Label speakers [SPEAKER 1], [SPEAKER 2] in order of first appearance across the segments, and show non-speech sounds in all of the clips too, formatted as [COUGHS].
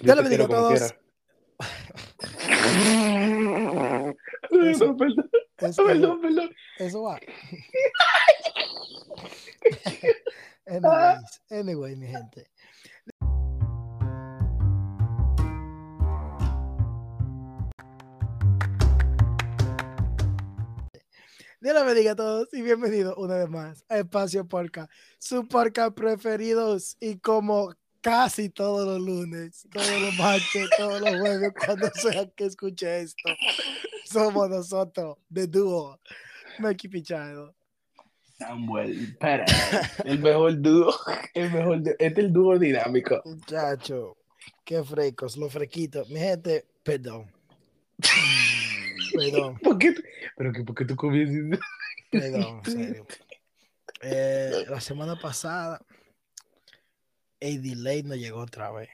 [SPEAKER 1] Le bendiga a todos. [LAUGHS]
[SPEAKER 2] Eso, perdón,
[SPEAKER 1] Eso,
[SPEAKER 2] perdón, perdón.
[SPEAKER 1] eso va. [LAUGHS] Anyways, anyway, mi gente. Dios les bendiga a todos y bienvenidos una vez más a Espacio Porca, su porca preferidos y como casi todos los lunes, todos los martes, todos los jueves, [LAUGHS] cuando sea que escuche esto, somos nosotros de dúo, Melky Pichado.
[SPEAKER 2] Samuel Pérez, el mejor dúo, el mejor, dúo- este es el dúo dinámico.
[SPEAKER 1] Muchacho, qué frescos, los fresquitos. Mi gente, perdón. Perdón,
[SPEAKER 2] ¿Por qué? Pero que, ¿por qué tú comienzas?
[SPEAKER 1] perdón, en serio. Eh, la semana pasada, el delay no llegó otra vez.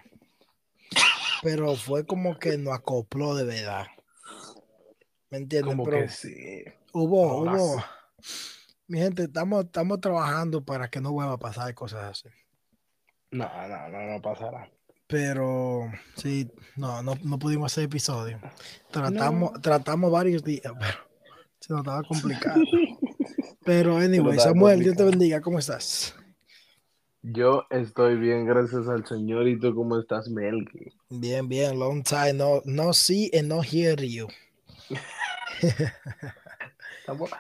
[SPEAKER 1] Pero fue como que nos acopló de verdad. ¿Me entiendes?
[SPEAKER 2] Como
[SPEAKER 1] Pero
[SPEAKER 2] que sí.
[SPEAKER 1] hubo,
[SPEAKER 2] ahora
[SPEAKER 1] hubo. Mi gente, estamos, estamos trabajando para que no vuelva a pasar cosas así.
[SPEAKER 2] No, no, no, no pasará.
[SPEAKER 1] Pero sí, no, no, no pudimos hacer episodio. Tratamos, tratamos varios días, pero se nos estaba complicado. [LAUGHS] Pero anyway, Samuel, Dios te bendiga, ¿cómo estás?
[SPEAKER 2] Yo estoy bien, gracias al Señor. ¿Y tú cómo estás, Melky?
[SPEAKER 1] Bien, bien, long time, no, no see and no hear you.
[SPEAKER 2] Estamos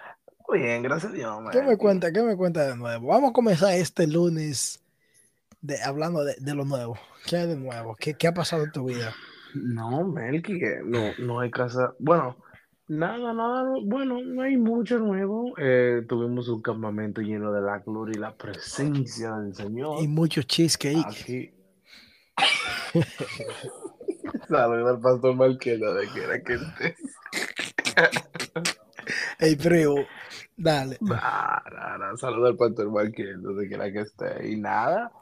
[SPEAKER 2] bien, gracias a Dios,
[SPEAKER 1] ¿Qué me cuenta, qué me cuenta de nuevo? Vamos a comenzar este lunes de, hablando de, de lo nuevo. ¿Qué hay de nuevo? ¿Qué, qué ha pasado en tu vida?
[SPEAKER 2] No, Melky, no, no hay casa. Bueno, nada, nada, bueno, no hay mucho nuevo. Eh, tuvimos un campamento lleno de la gloria y la presencia del Señor.
[SPEAKER 1] Y mucho cheesecake.
[SPEAKER 2] Aquí. Saludos [LAUGHS] al pastor Marquela de que era que esté.
[SPEAKER 1] Ey, primo, dale.
[SPEAKER 2] Nah, nah, nah, Saludos al pastor Marquela de que era que esté. Y nada.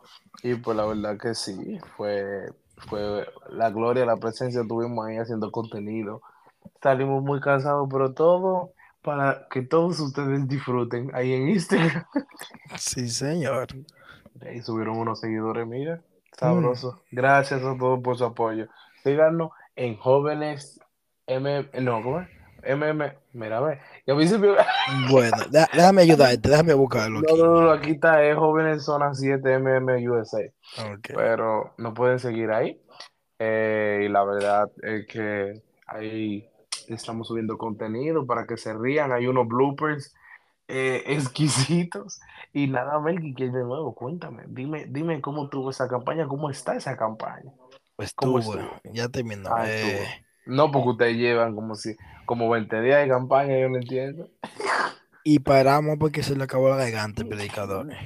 [SPEAKER 2] Y pues la verdad que sí, fue, fue la gloria, la presencia, estuvimos ahí haciendo contenido. Salimos muy cansados, pero todo para que todos ustedes disfruten ahí en Instagram.
[SPEAKER 1] Sí, señor.
[SPEAKER 2] Ahí subieron unos seguidores, mira, sabroso. Gracias a todos por su apoyo. Síganos en jóvenes MM, no, ¿cómo es? MM, mira, ve. A me...
[SPEAKER 1] Bueno, déjame ayudarte, déjame buscarlo
[SPEAKER 2] No,
[SPEAKER 1] aquí.
[SPEAKER 2] no, no, aquí está, es jóvenes zona 7 MM USA.
[SPEAKER 1] Ok.
[SPEAKER 2] Pero no pueden seguir ahí. Eh, y la verdad es que ahí estamos subiendo contenido para que se rían. Hay unos bloopers eh, [LAUGHS] exquisitos. Y nada, Melky, que de nuevo, cuéntame. Dime, dime cómo tuvo esa campaña, cómo está esa campaña.
[SPEAKER 1] Pues
[SPEAKER 2] ¿Cómo
[SPEAKER 1] estuvo,
[SPEAKER 2] estuvo?
[SPEAKER 1] ya terminó.
[SPEAKER 2] Ah,
[SPEAKER 1] eh.
[SPEAKER 2] No, porque ustedes llevan como si, como 20 días de campaña, yo no entiendo.
[SPEAKER 1] y paramos porque se le acabó la garganta al predicador. [LAUGHS]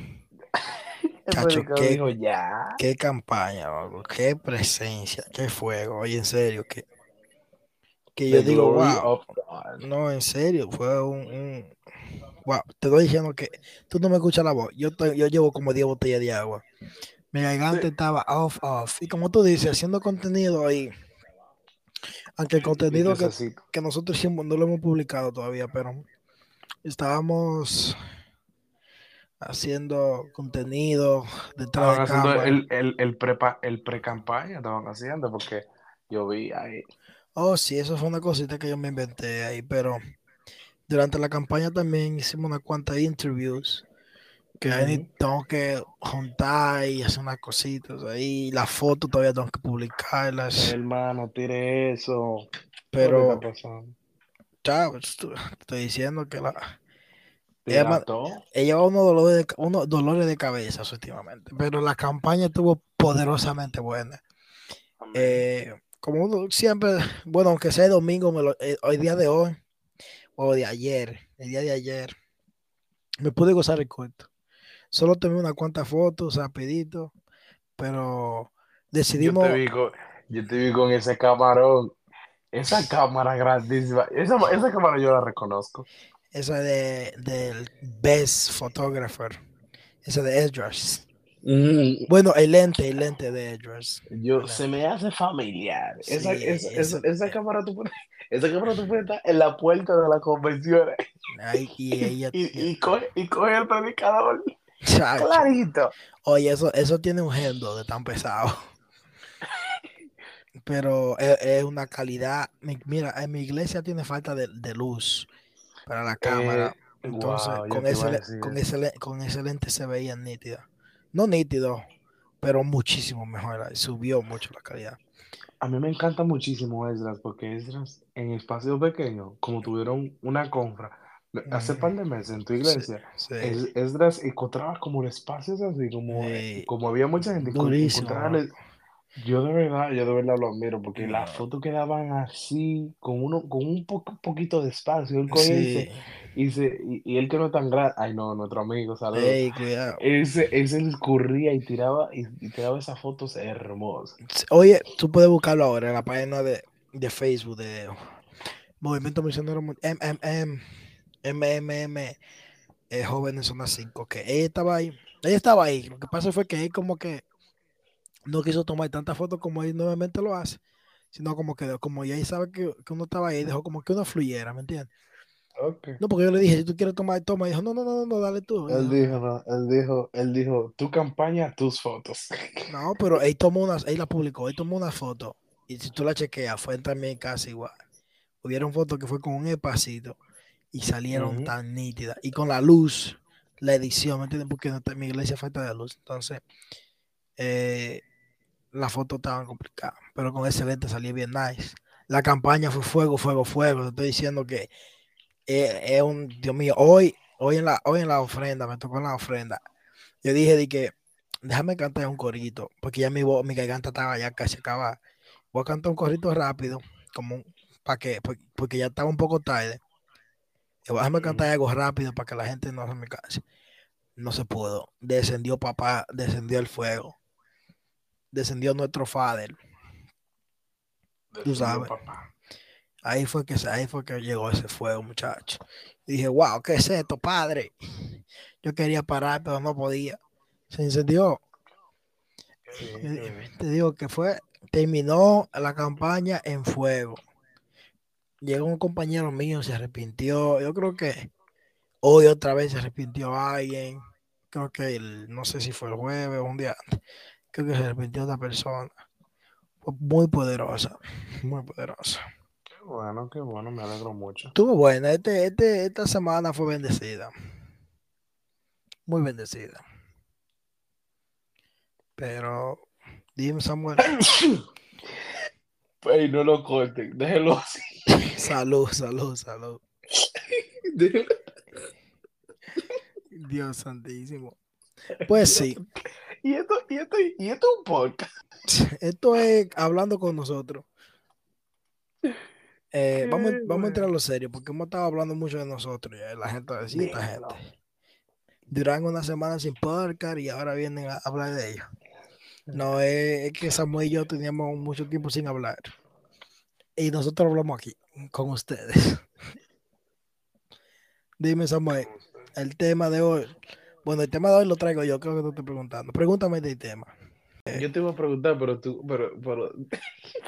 [SPEAKER 2] Predicador
[SPEAKER 1] ¿qué?
[SPEAKER 2] ya.
[SPEAKER 1] Qué campaña, qué presencia, qué fuego. Oye, en serio, que, que yo
[SPEAKER 2] The
[SPEAKER 1] digo, wow. No, en serio, fue un, un- Wow, te estoy diciendo que tú no me escuchas la voz. Yo, estoy- yo llevo como 10 botellas de agua. Mi garganta
[SPEAKER 2] Sí.
[SPEAKER 1] estaba off, off. Y como tú dices, haciendo contenido ahí. Aunque el contenido que, que nosotros hicimos no lo hemos publicado todavía, pero estábamos haciendo contenido detrás
[SPEAKER 2] Estaban
[SPEAKER 1] de
[SPEAKER 2] haciendo el, el, el, prepa, el pre-campaña, estaban haciendo, porque yo vi ahí.
[SPEAKER 1] Oh, sí, eso fue una cosita que yo me inventé ahí, pero durante la campaña también hicimos unas cuantas interviews que ahí tengo que juntar y hacer unas cositas ahí. Las fotos todavía tengo que publicarlas,
[SPEAKER 2] Hermano, tire eso.
[SPEAKER 1] pero chao, te estoy diciendo que la, ella llevaba unos dolores de, unos dolores de cabeza últimamente, pero la campaña estuvo poderosamente buena. Eh, como uno siempre, bueno, aunque sea domingo, me lo- eh, hoy día de hoy, o de ayer, el día de ayer, me pude gozar el cuento. Solo tomé unas cuantas fotos rapidito, pero
[SPEAKER 2] yo
[SPEAKER 1] decidimos,
[SPEAKER 2] te vi con, yo te vi con ese camarón. Esa cámara grandísima. Esa, esa cámara yo la reconozco.
[SPEAKER 1] esa de, del Best Photographer, esa de Edras.
[SPEAKER 2] Mm,
[SPEAKER 1] Bueno, el lente, el lente de Edras.
[SPEAKER 2] Yo, se me hace familiar. Esa,
[SPEAKER 1] Sí,
[SPEAKER 2] esa, esa, esa cámara tú puedes, esa cámara tú puedes estar en la puerta de la convención
[SPEAKER 1] y ella, [LAUGHS]
[SPEAKER 2] y, y, coge, y coge el predicador
[SPEAKER 1] Chacho.
[SPEAKER 2] clarito.
[SPEAKER 1] Oye, eso, eso tiene un gendo de tan pesado. [LAUGHS] pero es, es una calidad. mi- Mira, en mi iglesia tiene falta de, de luz para la cámara.
[SPEAKER 2] Eh,
[SPEAKER 1] Entonces,
[SPEAKER 2] wow,
[SPEAKER 1] con, ese, con, ese, con ese lente se veía nítida. No nítido, pero muchísimo mejor. Subió mucho la calidad.
[SPEAKER 2] A mí me encanta muchísimo Esdras, porque Esdras en espacios pequeños, como tuvieron una compra hace par de meses en tu
[SPEAKER 1] Sí,
[SPEAKER 2] iglesia,
[SPEAKER 1] sí.
[SPEAKER 2] Es- Esdras encontraba como espacios así, como,
[SPEAKER 1] Eh,
[SPEAKER 2] como había mucha gente, encontraba yo de verdad, yo de verdad lo admiro, porque
[SPEAKER 1] No.
[SPEAKER 2] las fotos quedaban así, con uno, con un po- poquito de espacio, él
[SPEAKER 1] Sí.
[SPEAKER 2] y se, y, y él que no es tan grande, ay no, nuestro amigo, saludos.
[SPEAKER 1] Ey, cuidado.
[SPEAKER 2] Él se, él se escurría y tiraba, y, y tiraba esas fotos hermosas.
[SPEAKER 1] Oye, tú puedes buscarlo ahora en la página de, de Facebook de Movimiento Misionero MMM, MMM, eh, Jóvenes Zona 5, que ella estaba ahí. Ella estaba ahí. Lo que pasa fue que él como que no quiso tomar tantas fotos como él nuevamente lo hace, sino como que como ya él sabe que, que uno estaba ahí, dejó como que uno fluyera, ¿me entiendes?
[SPEAKER 2] Ok.
[SPEAKER 1] No, porque yo le dije, si tú quieres tomar, toma. Y dijo, no, no, no, no, dale tú.
[SPEAKER 2] Él
[SPEAKER 1] dijo,
[SPEAKER 2] dijo, no, él dijo, él dijo, tu campaña, tus fotos. [LAUGHS]
[SPEAKER 1] No, pero él tomó unas, él la publicó, él tomó una foto. Y si tú la chequeas, fue también casi igual. Hubieron fotos que fue con un espacito y salieron tan nítidas. Y con la luz, la edición, ¿me entiendes? Porque no te- mi iglesia falta de luz. Entonces, eh, las fotos estaban complicadas. Pero con ese lente salía bien nice. La campaña fue fuego, fuego, fuego. Te estoy diciendo que eh, es un, Dios mío, hoy, hoy en la, hoy en la ofrenda, me tocó en la ofrenda. Yo dije de que déjame cantar un corito, porque ya mi voz, mi garganta estaba ya casi acabada. Voy a cantar un corito rápido, como para que, por- porque ya estaba un poco tarde. Déjame cantar algo rápido para que la gente no se me canse. No se pudo. Descendió papá, descendió el fuego. Descendió nuestro Father. Tú sabes.
[SPEAKER 2] papá.
[SPEAKER 1] Ahí fue que ahí fue que llegó ese fuego, muchacho. Y dije, wow, ¿qué es esto, padre? Yo quería parar, pero no podía. Se incendió. Te digo que fue, terminó la campaña en fuego. Llegó un compañero mío, se arrepintió. Yo creo que hoy otra vez se arrepintió alguien. Creo que el, no sé si fue el jueves o un día antes. Creo que se arrepintió otra persona. Fue muy poderosa, muy poderosa.
[SPEAKER 2] Qué bueno, qué bueno, me alegro mucho.
[SPEAKER 1] Estuvo buena. Este, este, esta semana fue bendecida. Muy bendecida. Pero, dime, Samuel. [COUGHS]
[SPEAKER 2] Ey, no lo corten, déjelo así. [LAUGHS]
[SPEAKER 1] salud, salud, salud. Dios santísimo. Pues sí, [LAUGHS] [LAUGHS]
[SPEAKER 2] Y esto, y esto, y esto es un podcast. [LAUGHS]
[SPEAKER 1] esto es hablando con nosotros. Eh, vamos,
[SPEAKER 2] Qué
[SPEAKER 1] vamos a entrar a lo serio, porque hemos estado hablando mucho de nosotros. Ya, la gente esta
[SPEAKER 2] Dímelo.
[SPEAKER 1] gente. Duran una semana sin podcast y ahora vienen a hablar de ellos. No, es, es que Samuel y yo teníamos mucho tiempo sin hablar. Y nosotros hablamos aquí, con ustedes. [LAUGHS] Dime, Samuel, el tema de hoy. Bueno, el tema de hoy lo traigo yo, creo que te estoy preguntando. Pregúntame del tema.
[SPEAKER 2] Yo te iba a preguntar, pero tú, pero, pero,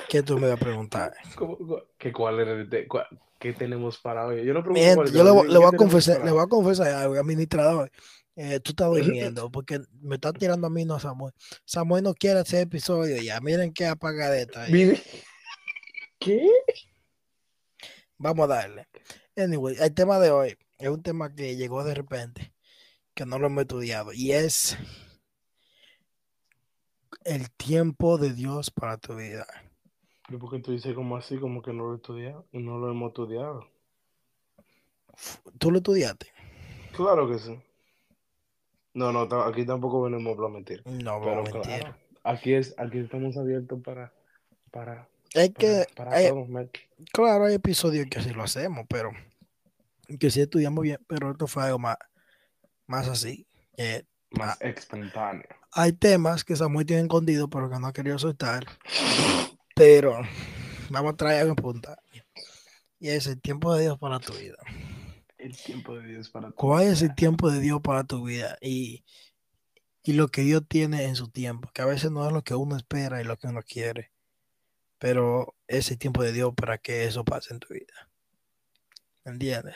[SPEAKER 1] ¿Qué tú me vas a preguntar? [LAUGHS]
[SPEAKER 2] ¿cómo- cómo- ¿qué cuál era el te- cuál- qué tenemos para hoy? Yo no pregunto cuál
[SPEAKER 1] yo le, voy-
[SPEAKER 2] tema,
[SPEAKER 1] le voy
[SPEAKER 2] ¿qué
[SPEAKER 1] a confesar, le voy a confesar algo, administrador. Eh, tú estás [LAUGHS] durmiendo porque me está tirando a mí, no a Samuel. Samuel no quiere hacer episodio ya. Miren qué apagadeta.
[SPEAKER 2] ¿Qué?
[SPEAKER 1] Vamos a darle. Anyway, el tema de hoy es un tema que llegó de repente, que no lo hemos estudiado, y es el tiempo de Dios para tu vida.
[SPEAKER 2] Pero porque tú dices como así, como que no lo he estudiado, no lo hemos estudiado.
[SPEAKER 1] ¿Tú lo estudiaste?
[SPEAKER 2] Claro que sí. No, no, aquí tampoco venimos a mentir.
[SPEAKER 1] No,
[SPEAKER 2] Pero
[SPEAKER 1] mentir.
[SPEAKER 2] claro, aquí es, aquí estamos abiertos para, para,
[SPEAKER 1] Es que,
[SPEAKER 2] para todos,
[SPEAKER 1] claro, hay episodios que así lo hacemos, pero que sí estudiamos bien, pero esto fue algo más, más así. Eh,
[SPEAKER 2] Más espontáneo.
[SPEAKER 1] hay temas que Samuel tiene escondido, pero que no ha querido soltar. Pero vamos a traer en punta. Y es el tiempo de Dios para tu vida.
[SPEAKER 2] El tiempo de Dios para ti.
[SPEAKER 1] ¿Cuál es el tiempo de Dios para tu vida? Y, y lo que Dios tiene en su tiempo, que a veces no es lo que uno espera y lo que uno quiere, pero es el tiempo de Dios para que eso pase en tu vida. ¿Entiendes?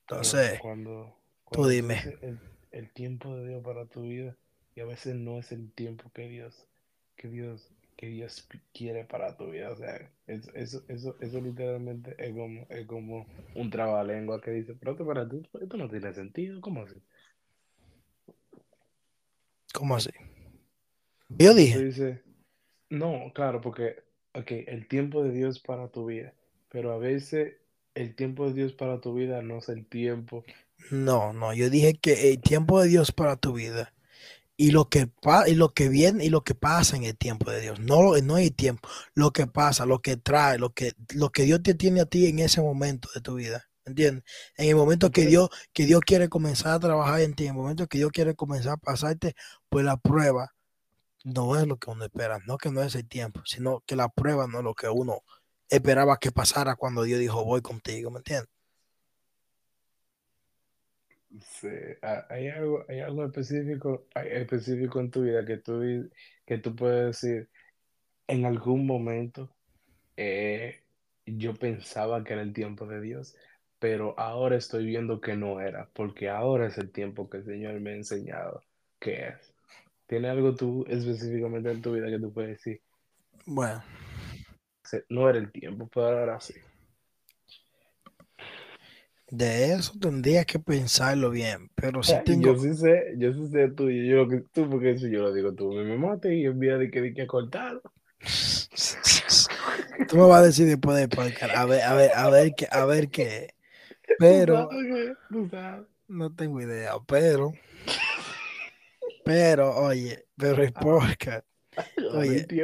[SPEAKER 1] Entonces,
[SPEAKER 2] cuando,
[SPEAKER 1] tú dime.
[SPEAKER 2] el, el tiempo de Dios para tu vida, y a veces no es el tiempo que Dios, que Dios que Dios quiere para tu vida. O sea, eso, eso, eso, eso literalmente es como, es como un trabalengua que dice, pero para ti, esto no tiene sentido, ¿cómo así?
[SPEAKER 1] ¿Cómo así? Yo dije,
[SPEAKER 2] no, claro, porque, ok, el tiempo de Dios para tu vida, pero a veces el tiempo de Dios para tu vida no es el tiempo.
[SPEAKER 1] No, no, yo dije que el tiempo de Dios para tu vida y lo que y lo que viene y lo que pasa en el tiempo de Dios, no, no el tiempo, lo que pasa, lo que trae, lo que, lo que Dios te tiene a ti en ese momento de tu vida, ¿entiendes? En el momento
[SPEAKER 2] ¿Tú
[SPEAKER 1] que? Dios, que Dios quiere comenzar a trabajar en ti, en el momento que Dios quiere comenzar a pasarte, pues la prueba no es lo que uno espera, no que no es el tiempo, sino que la prueba no es lo que uno esperaba que pasara cuando Dios dijo voy contigo, ¿me entiendes?
[SPEAKER 2] Sí, ha- hay algo, hay algo específico, hay específico en tu vida que tú, di- que tú puedes decir, en algún momento eh, yo pensaba que era el tiempo de Dios, pero ahora estoy viendo que no era, porque ahora es el tiempo que el Señor me ha enseñado que es. ¿Tiene algo tú específicamente en tu vida que tú puedes decir,
[SPEAKER 1] Bueno,
[SPEAKER 2] "Se- no era el tiempo, pero ahora sí?
[SPEAKER 1] De eso tendría que pensarlo bien, pero sí
[SPEAKER 2] Ah,
[SPEAKER 1] tengo,
[SPEAKER 2] Yo sí sé, yo sí sé tú, yo lo que tú, porque eso yo lo digo tú, me mate y en vía de que, de que cortar. [LAUGHS]
[SPEAKER 1] tú me vas a decir después del podcast, a ver, a ver, a ver qué, a ver qué, [LAUGHS]
[SPEAKER 2] Tú
[SPEAKER 1] pero
[SPEAKER 2] sabes que, tú sabes.
[SPEAKER 1] no tengo idea, pero, pero, oye, pero el podcast, [LAUGHS]
[SPEAKER 2] Ahora
[SPEAKER 1] Oye.
[SPEAKER 2] hay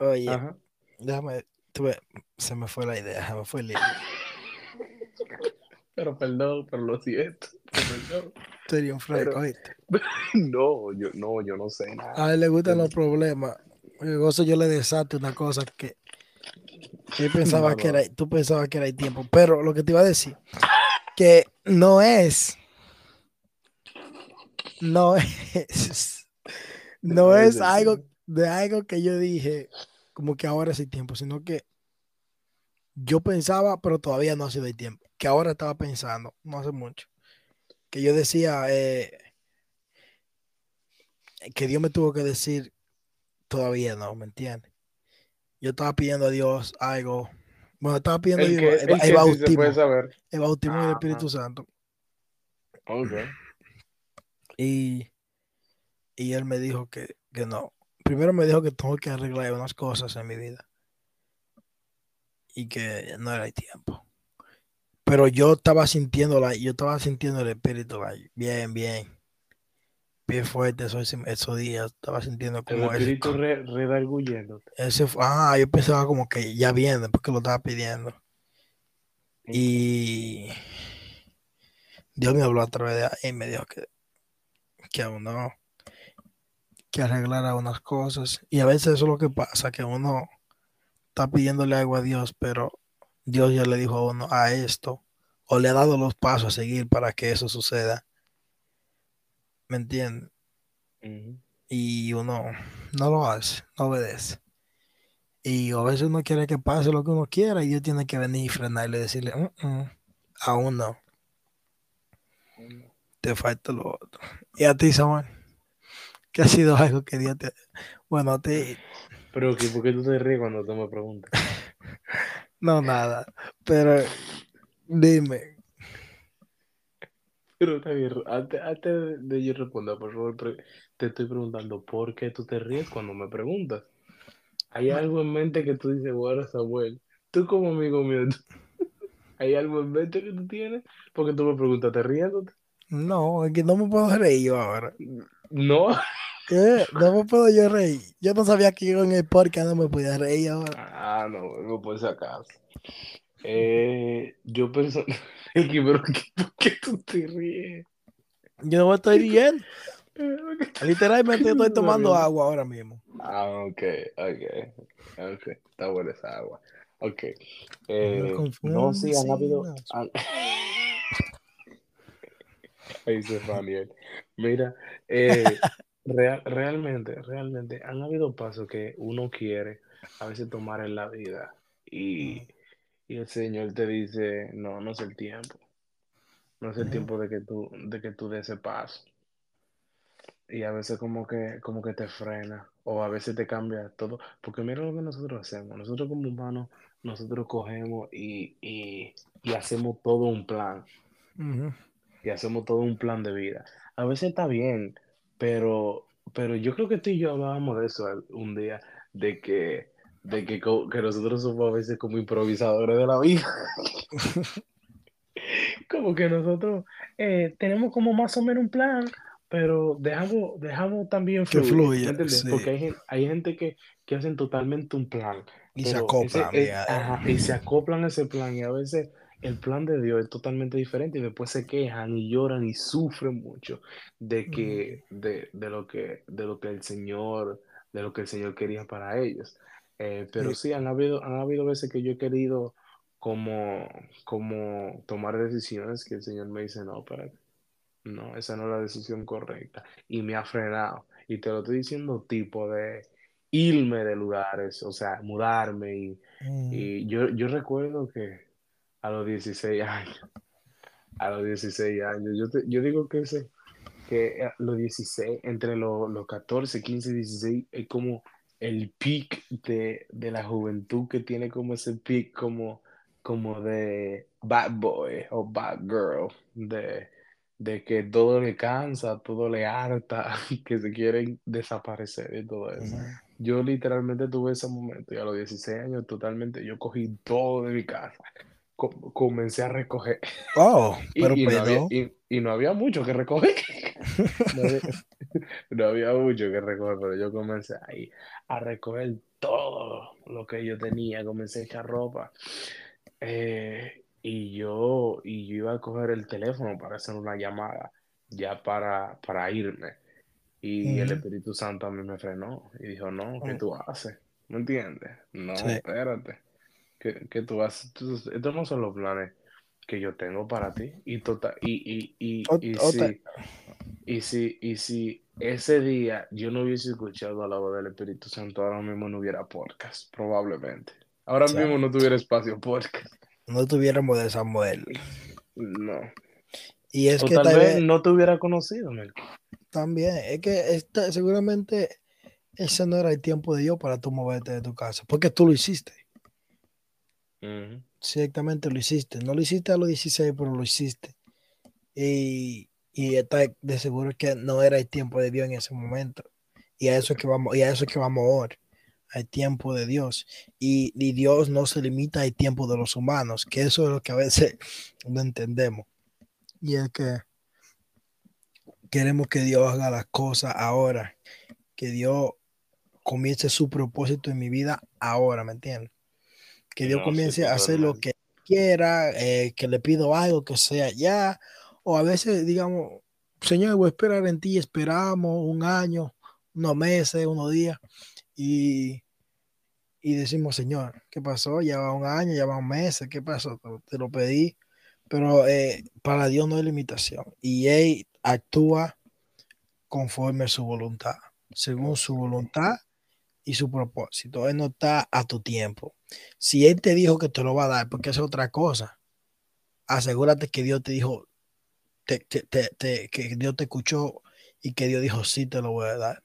[SPEAKER 1] oye,
[SPEAKER 2] Ajá.
[SPEAKER 1] déjame, tú ves, se me fue la idea, se me fue el libro.
[SPEAKER 2] Pero perdón, pero lo siento. Perdón.
[SPEAKER 1] Sería un fresco, ¿oíste? [LAUGHS]
[SPEAKER 2] No, yo no, yo no sé nada.
[SPEAKER 1] A él le gustan los problemas. Gozo yo le desate una cosa que [LAUGHS] pensaba
[SPEAKER 2] No,
[SPEAKER 1] que era, tú pensabas que era el tiempo. Pero lo que te iba a decir, que no es, no [LAUGHS] es, no es algo de algo que yo dije, como que ahora es el tiempo, sino que yo pensaba, pero todavía no ha sido el tiempo. Que ahora estaba pensando, no hace mucho, que yo decía eh, que Dios me tuvo que decir todavía no, ¿me entiendes? Yo estaba pidiendo a Dios algo. Bueno, estaba pidiendo
[SPEAKER 2] El que,
[SPEAKER 1] el,
[SPEAKER 2] el
[SPEAKER 1] el
[SPEAKER 2] sí
[SPEAKER 1] bautismo,
[SPEAKER 2] saber.
[SPEAKER 1] el bautismo del
[SPEAKER 2] Ajá.
[SPEAKER 1] Espíritu Santo.
[SPEAKER 2] Ok.
[SPEAKER 1] Y, y él me dijo que, que no. Primero me dijo que tengo que arreglar unas cosas en mi vida. Y que no era el tiempo. Pero yo estaba sintiendo la, yo estaba sintiendo el espíritu like, bien, bien. Bien fuerte esos, esos días. Estaba sintiendo
[SPEAKER 2] El
[SPEAKER 1] como ese,
[SPEAKER 2] espíritu re,
[SPEAKER 1] ese ah, yo pensaba como que ya viene porque lo estaba pidiendo. Y Dios me habló a través de ahí y me dijo que, que uno que arreglara unas cosas. Y a veces eso es lo que pasa, que uno está pidiéndole algo a Dios, pero Dios ya le dijo a uno a esto, o le ha dado los pasos a seguir para que eso suceda. ¿Me entiendes? Y uno no lo hace, no obedece. Y a veces uno quiere que pase lo que uno quiera y Dios tiene que venir y frenarle y decirle, "Mm, mm, aún no, te falta lo otro. Y a ti, Samuel, que ha sido algo que Dios te... Bueno, a ti,
[SPEAKER 2] Pero, ¿qué- ¿por qué tú te ríes cuando tú me preguntas? [LAUGHS]
[SPEAKER 1] no nada, pero dime,
[SPEAKER 2] Pero está bien, antes, antes de yo responder, por favor, te estoy preguntando por qué tú te ríes cuando me preguntas. ¿Hay algo en mente que tú dices, bueno, Samuel, tú como amigo mío, [LAUGHS] ¿hay algo en mente que tú tienes? Porque tú me preguntas, ¿te riéndote?
[SPEAKER 1] no, es que no me puedo reír yo ahora.
[SPEAKER 2] No.
[SPEAKER 1] ¿Qué? No me puedo yo reír. Yo no sabía que yo en el podcast no me podía reír ahora.
[SPEAKER 2] Ah, no, no por si acaso. Eh, yo [LAUGHS] que, pero, ¿qué- ¿por qué tú te ríes?
[SPEAKER 1] Yo no me estoy riendo.
[SPEAKER 2] ¿Por qué tú-
[SPEAKER 1] Literalmente
[SPEAKER 2] ¿Qué
[SPEAKER 1] estoy tomando agua ahora mismo.
[SPEAKER 2] Ah, ok, ok, ok, está buena esa agua. Ok, eh, no, sí, han habido... han- Ahí se. Mira, eh, [LAUGHS] real- realmente, realmente, han habido pasos que uno quiere a veces tomar en la vida y, y el Señor te dice, no, no es el tiempo, no es el tiempo de que tú, de que tú des ese paso. Y a veces como que, como que te frena o a veces te cambia todo, porque mira lo que nosotros hacemos, nosotros como humanos, nosotros cogemos y, y, y hacemos todo un plan, y hacemos todo un plan de vida. A veces está bien, pero, pero yo creo que tú y yo hablábamos de eso un día, de que, de que, que nosotros somos a veces como improvisadores de la vida. [LAUGHS] Como que nosotros eh, tenemos como más o menos un plan, pero dejamos, dejamos también
[SPEAKER 1] Que
[SPEAKER 2] fluir,
[SPEAKER 1] fluya,
[SPEAKER 2] ¿me entiendes?
[SPEAKER 1] sí.
[SPEAKER 2] Porque hay, hay gente que, que hacen totalmente un plan,
[SPEAKER 1] Y se
[SPEAKER 2] pero ese,
[SPEAKER 1] acoplan,
[SPEAKER 2] eh, ajá, y se acoplan a ese plan y a veces el plan de Dios es totalmente diferente y después se quejan y lloran y sufren mucho de que, de, de lo que, de lo que el Señor, de lo que el Señor quería para ellos. Eh, pero
[SPEAKER 1] Sí.
[SPEAKER 2] sí, han habido, han habido veces que yo he querido como, como tomar decisiones que el Señor me dice, no, espérate, no, esa no es la decisión correcta. Y me ha frenado. Y te lo estoy diciendo tipo de irme de lugares, o sea, mudarme. Y,
[SPEAKER 1] Mm.
[SPEAKER 2] y yo, yo recuerdo que a los 16 años, a los 16 años, yo, te- yo digo que ese, que a los 16, entre los, los 14, 15, 16, es como el peak de, de la juventud que tiene como ese peak como, como de bad boy o bad girl, de, de que todo le cansa, todo le harta, [LAUGHS] que se quieren desaparecer y todo eso. Yo literalmente tuve ese momento y a los 16 años totalmente yo cogí todo de mi casa, Co- comencé a recoger
[SPEAKER 1] Oh, [LAUGHS]
[SPEAKER 2] y,
[SPEAKER 1] pero
[SPEAKER 2] y no había, y, y no había mucho que recoger. [LAUGHS] No había, [LAUGHS] no había mucho que recoger, pero yo comencé ahí a recoger todo lo que yo tenía, comencé a echar ropa. Eh, y yo, y yo iba a coger el teléfono para hacer una llamada, ya para, para irme. Y el. Espíritu Santo a mí me frenó y dijo, no, ¿qué
[SPEAKER 1] Mm.
[SPEAKER 2] tú haces? ¿Me entiendes? No,
[SPEAKER 1] Sí.
[SPEAKER 2] espérate. ¿Qué, qué tú haces? Estos no son los planes que yo tengo para ti. Y, total, y, y, y,
[SPEAKER 1] O-
[SPEAKER 2] y si, y, si, y si ese día yo no hubiese escuchado la voz del Espíritu Santo, ahora mismo no hubiera podcast, probablemente. Ahora
[SPEAKER 1] o sea,
[SPEAKER 2] mismo no tuviera espacio podcast.
[SPEAKER 1] no tuviéramos de Samuel.
[SPEAKER 2] No.
[SPEAKER 1] Y es
[SPEAKER 2] O
[SPEAKER 1] que
[SPEAKER 2] tal
[SPEAKER 1] tal
[SPEAKER 2] vez
[SPEAKER 1] vez
[SPEAKER 2] no te hubiera conocido,
[SPEAKER 1] también, es que esta- seguramente ese no era el tiempo de Dios para tú moverte de tu casa, porque tú lo hiciste. Ciertamente lo hiciste. No lo hiciste a los 16, pero lo hiciste. Y, y está de seguro que no era el tiempo de Dios en ese momento. Y a eso es que vamos, y a eso es que vamos ahora, al tiempo de Dios. Y, y Dios no se limita al tiempo de los humanos, que eso es lo que a veces [LAUGHS] no entendemos. Y es que queremos que Dios haga las cosas ahora, que Dios comience su propósito en mi vida ahora, ¿me entiendes? Que Dios
[SPEAKER 2] No, sí,
[SPEAKER 1] comience a hacer lo que quiera, eh, que le pido algo que sea ya, o a veces digamos, Señor, voy a esperar en ti, esperamos un año, unos meses, unos días, y, y decimos, Señor, ¿qué pasó? Ya va un año, ya va un mes, ¿qué pasó? Te, te lo pedí, pero eh, para Dios no hay limitación, y Él actúa conforme a su voluntad, según su voluntad y su propósito. Él no está a tu tiempo. Si Él te dijo que te lo va a dar, porque es otra cosa, asegúrate que Dios te dijo, te, te, te, te, que Dios te escuchó y que Dios dijo, sí, te lo voy a dar.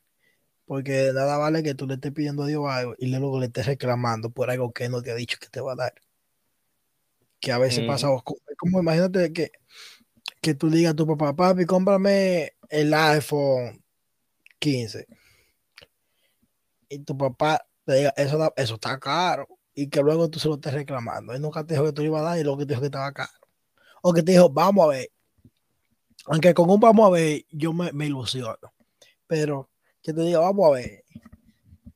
[SPEAKER 1] Porque nada vale que tú le estés pidiendo a Dios algo y luego le estés reclamando por algo que no te ha dicho que te va a dar. Que a veces
[SPEAKER 2] Ujú.
[SPEAKER 1] pasa, como, imagínate que, que tú digas a tu papá, papi, cómprame el iPhone 15. Y tu papá te diga, eso, eso está caro. Y que luego tú se lo estés reclamando. Él nunca te dijo que tú ibas a dar y luego que te dijo que estaba caro. O que te dijo, vamos a ver. Aunque con un vamos a ver, yo me, ilusiono. Pero que te diga, vamos a ver.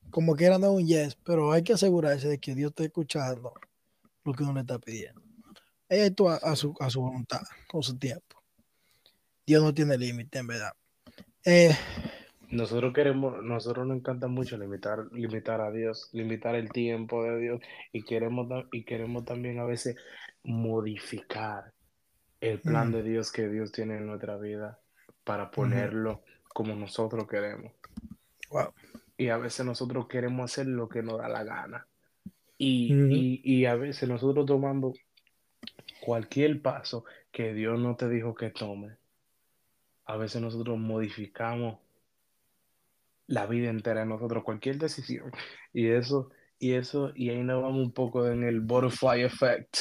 [SPEAKER 1] Como quiera no es un yes, pero hay que asegurarse de que Dios esté escuchando lo que uno le está pidiendo. Ella actúa a su, a su voluntad, con su tiempo. Dios no tiene límite, en verdad. Eh,
[SPEAKER 2] Nosotros queremos, nosotros nos encanta mucho limitar, limitar a Dios, limitar el tiempo de Dios y queremos, y queremos también a veces modificar el plan
[SPEAKER 1] Mm.
[SPEAKER 2] de Dios que Dios tiene en nuestra vida para ponerlo como nosotros queremos.
[SPEAKER 1] wow.
[SPEAKER 2] Y a veces nosotros queremos hacer lo que nos da la gana. Y, y, y a veces nosotros tomando cualquier paso que Dios no te dijo que tome, a veces nosotros modificamos la vida entera de nosotros, cualquier decisión. Y eso, y eso, y ahí nos vamos un poco en el butterfly effect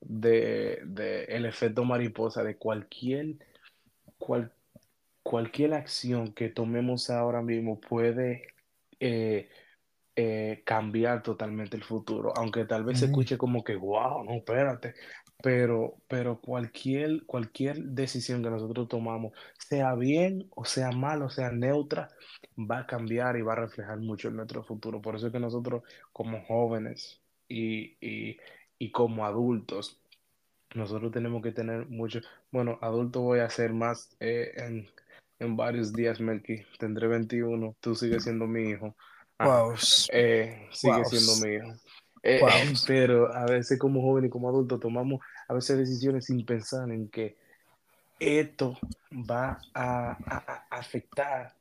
[SPEAKER 2] de, de el efecto mariposa de cualquier, cual, cualquier acción que tomemos ahora mismo puede eh, eh, cambiar totalmente el futuro, aunque tal vez se escuche como que, wow, no, espérate, pero, pero cualquier, cualquier decisión que nosotros tomamos, sea bien o sea mal o sea neutra, va a cambiar y va a reflejar mucho en nuestro futuro. Por eso es que nosotros como jóvenes y, y, y como adultos, nosotros tenemos que tener mucho, bueno, adulto voy a ser más eh, en, en varios días, Melqui, tendré 21 tú sigues siendo mi hijo. Ajá,
[SPEAKER 1] Wow,
[SPEAKER 2] eh, sigue
[SPEAKER 1] wow,
[SPEAKER 2] siendo mi hijo. Eh,
[SPEAKER 1] wow. [LAUGHS]
[SPEAKER 2] pero a veces como joven y como adulto tomamos a veces decisiones sin pensar en que esto va a, afectar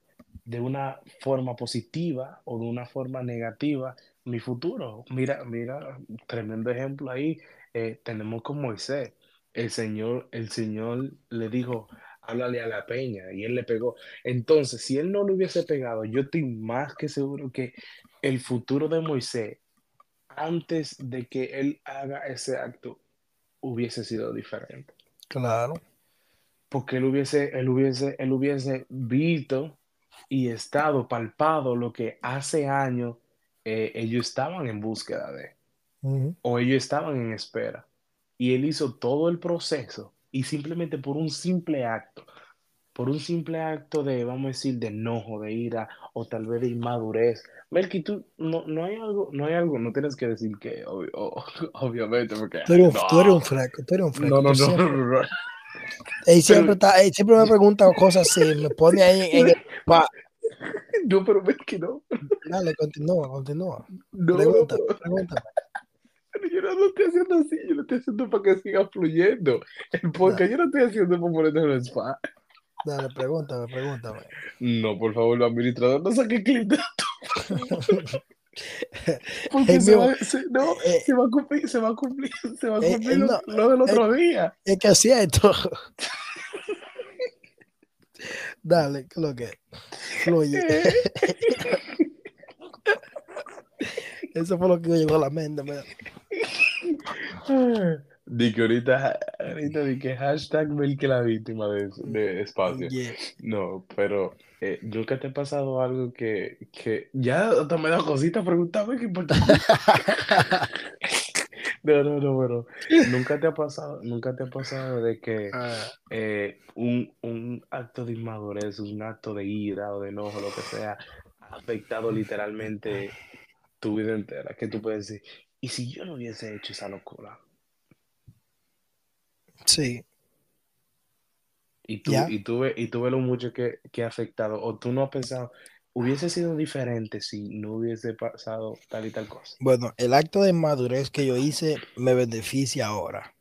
[SPEAKER 2] de una forma positiva o de una forma negativa mi futuro. Mira, mira, tremendo ejemplo ahí. eh, tenemos con Moisés. El Señor, el Señor le dijo, háblale a la peña, y él le pegó. Entonces, si él no le hubiese pegado, yo estoy más que seguro que el futuro de Moisés, antes de que él haga ese acto, hubiese sido diferente
[SPEAKER 1] Claro.
[SPEAKER 2] porque él hubiese, él hubiese, él hubiese visto y estado palpado lo que hace años eh, ellos estaban en búsqueda de, o ellos estaban en espera. Y él hizo todo el proceso y simplemente por un simple acto, por un simple acto de, vamos a decir, de enojo, de ira o tal vez de inmadurez. Melqui, tú, no, no hay algo, no hay algo, no tienes que decir que, obvio- [LAUGHS] obviamente, porque,
[SPEAKER 1] Tú eres un,
[SPEAKER 2] no,
[SPEAKER 1] tú eres un fresco, tú eres un
[SPEAKER 2] no,
[SPEAKER 1] fresco.
[SPEAKER 2] no, no,
[SPEAKER 1] siempre,
[SPEAKER 2] no, no, no.
[SPEAKER 1] él siempre, está, él siempre me pregunta cosas así, me pone ahí en el [LAUGHS] pa.
[SPEAKER 2] No, pero Melqui, no.
[SPEAKER 1] Dale, continúa, continúa.
[SPEAKER 2] No,
[SPEAKER 1] pregúntame.
[SPEAKER 2] pero yo no lo estoy haciendo así, yo lo estoy haciendo para que siga fluyendo. El podcast yo lo estoy haciendo para ponerlo en el spa.
[SPEAKER 1] Dale, pregúntame, pregúntame.
[SPEAKER 2] No, por favor, el administrador, no saque clip de esto. Porque se
[SPEAKER 1] mío,
[SPEAKER 2] va, se, no,
[SPEAKER 1] eh,
[SPEAKER 2] se va a cumplir, se va a cumplir, se va a
[SPEAKER 1] eh,
[SPEAKER 2] cumplir
[SPEAKER 1] eh,
[SPEAKER 2] lo,
[SPEAKER 1] no,
[SPEAKER 2] lo del otro día.
[SPEAKER 1] es que es cierto. Dale, ¿qué es lo que fluye. [LAUGHS] Eso fue lo que me llegó a la mente.
[SPEAKER 2] Di que ahorita, ahorita di que hashtag Melque la víctima de, de espacio.
[SPEAKER 1] Yeah.
[SPEAKER 2] No, pero eh, nunca te ha pasado algo que, que ya hasta me da cosita preguntarme qué importa. [LAUGHS] No, no, no, pero nunca te ha pasado, nunca te ha pasado de que
[SPEAKER 1] Ah,
[SPEAKER 2] eh, un, un acto de inmadurez, un acto de ira o de enojo, lo que sea, ha afectado literalmente tu vida entera. Que tú puedes decir, ¿y si yo no hubiese hecho esa locura?
[SPEAKER 1] Sí,
[SPEAKER 2] Y tú,
[SPEAKER 1] ya.
[SPEAKER 2] y tú, ve- y tú ves lo mucho que, que ha afectado, o tú no has pensado, hubiese sido diferente si no hubiese pasado tal y tal cosa.
[SPEAKER 1] Bueno, el acto de madurez que yo hice me beneficia ahora.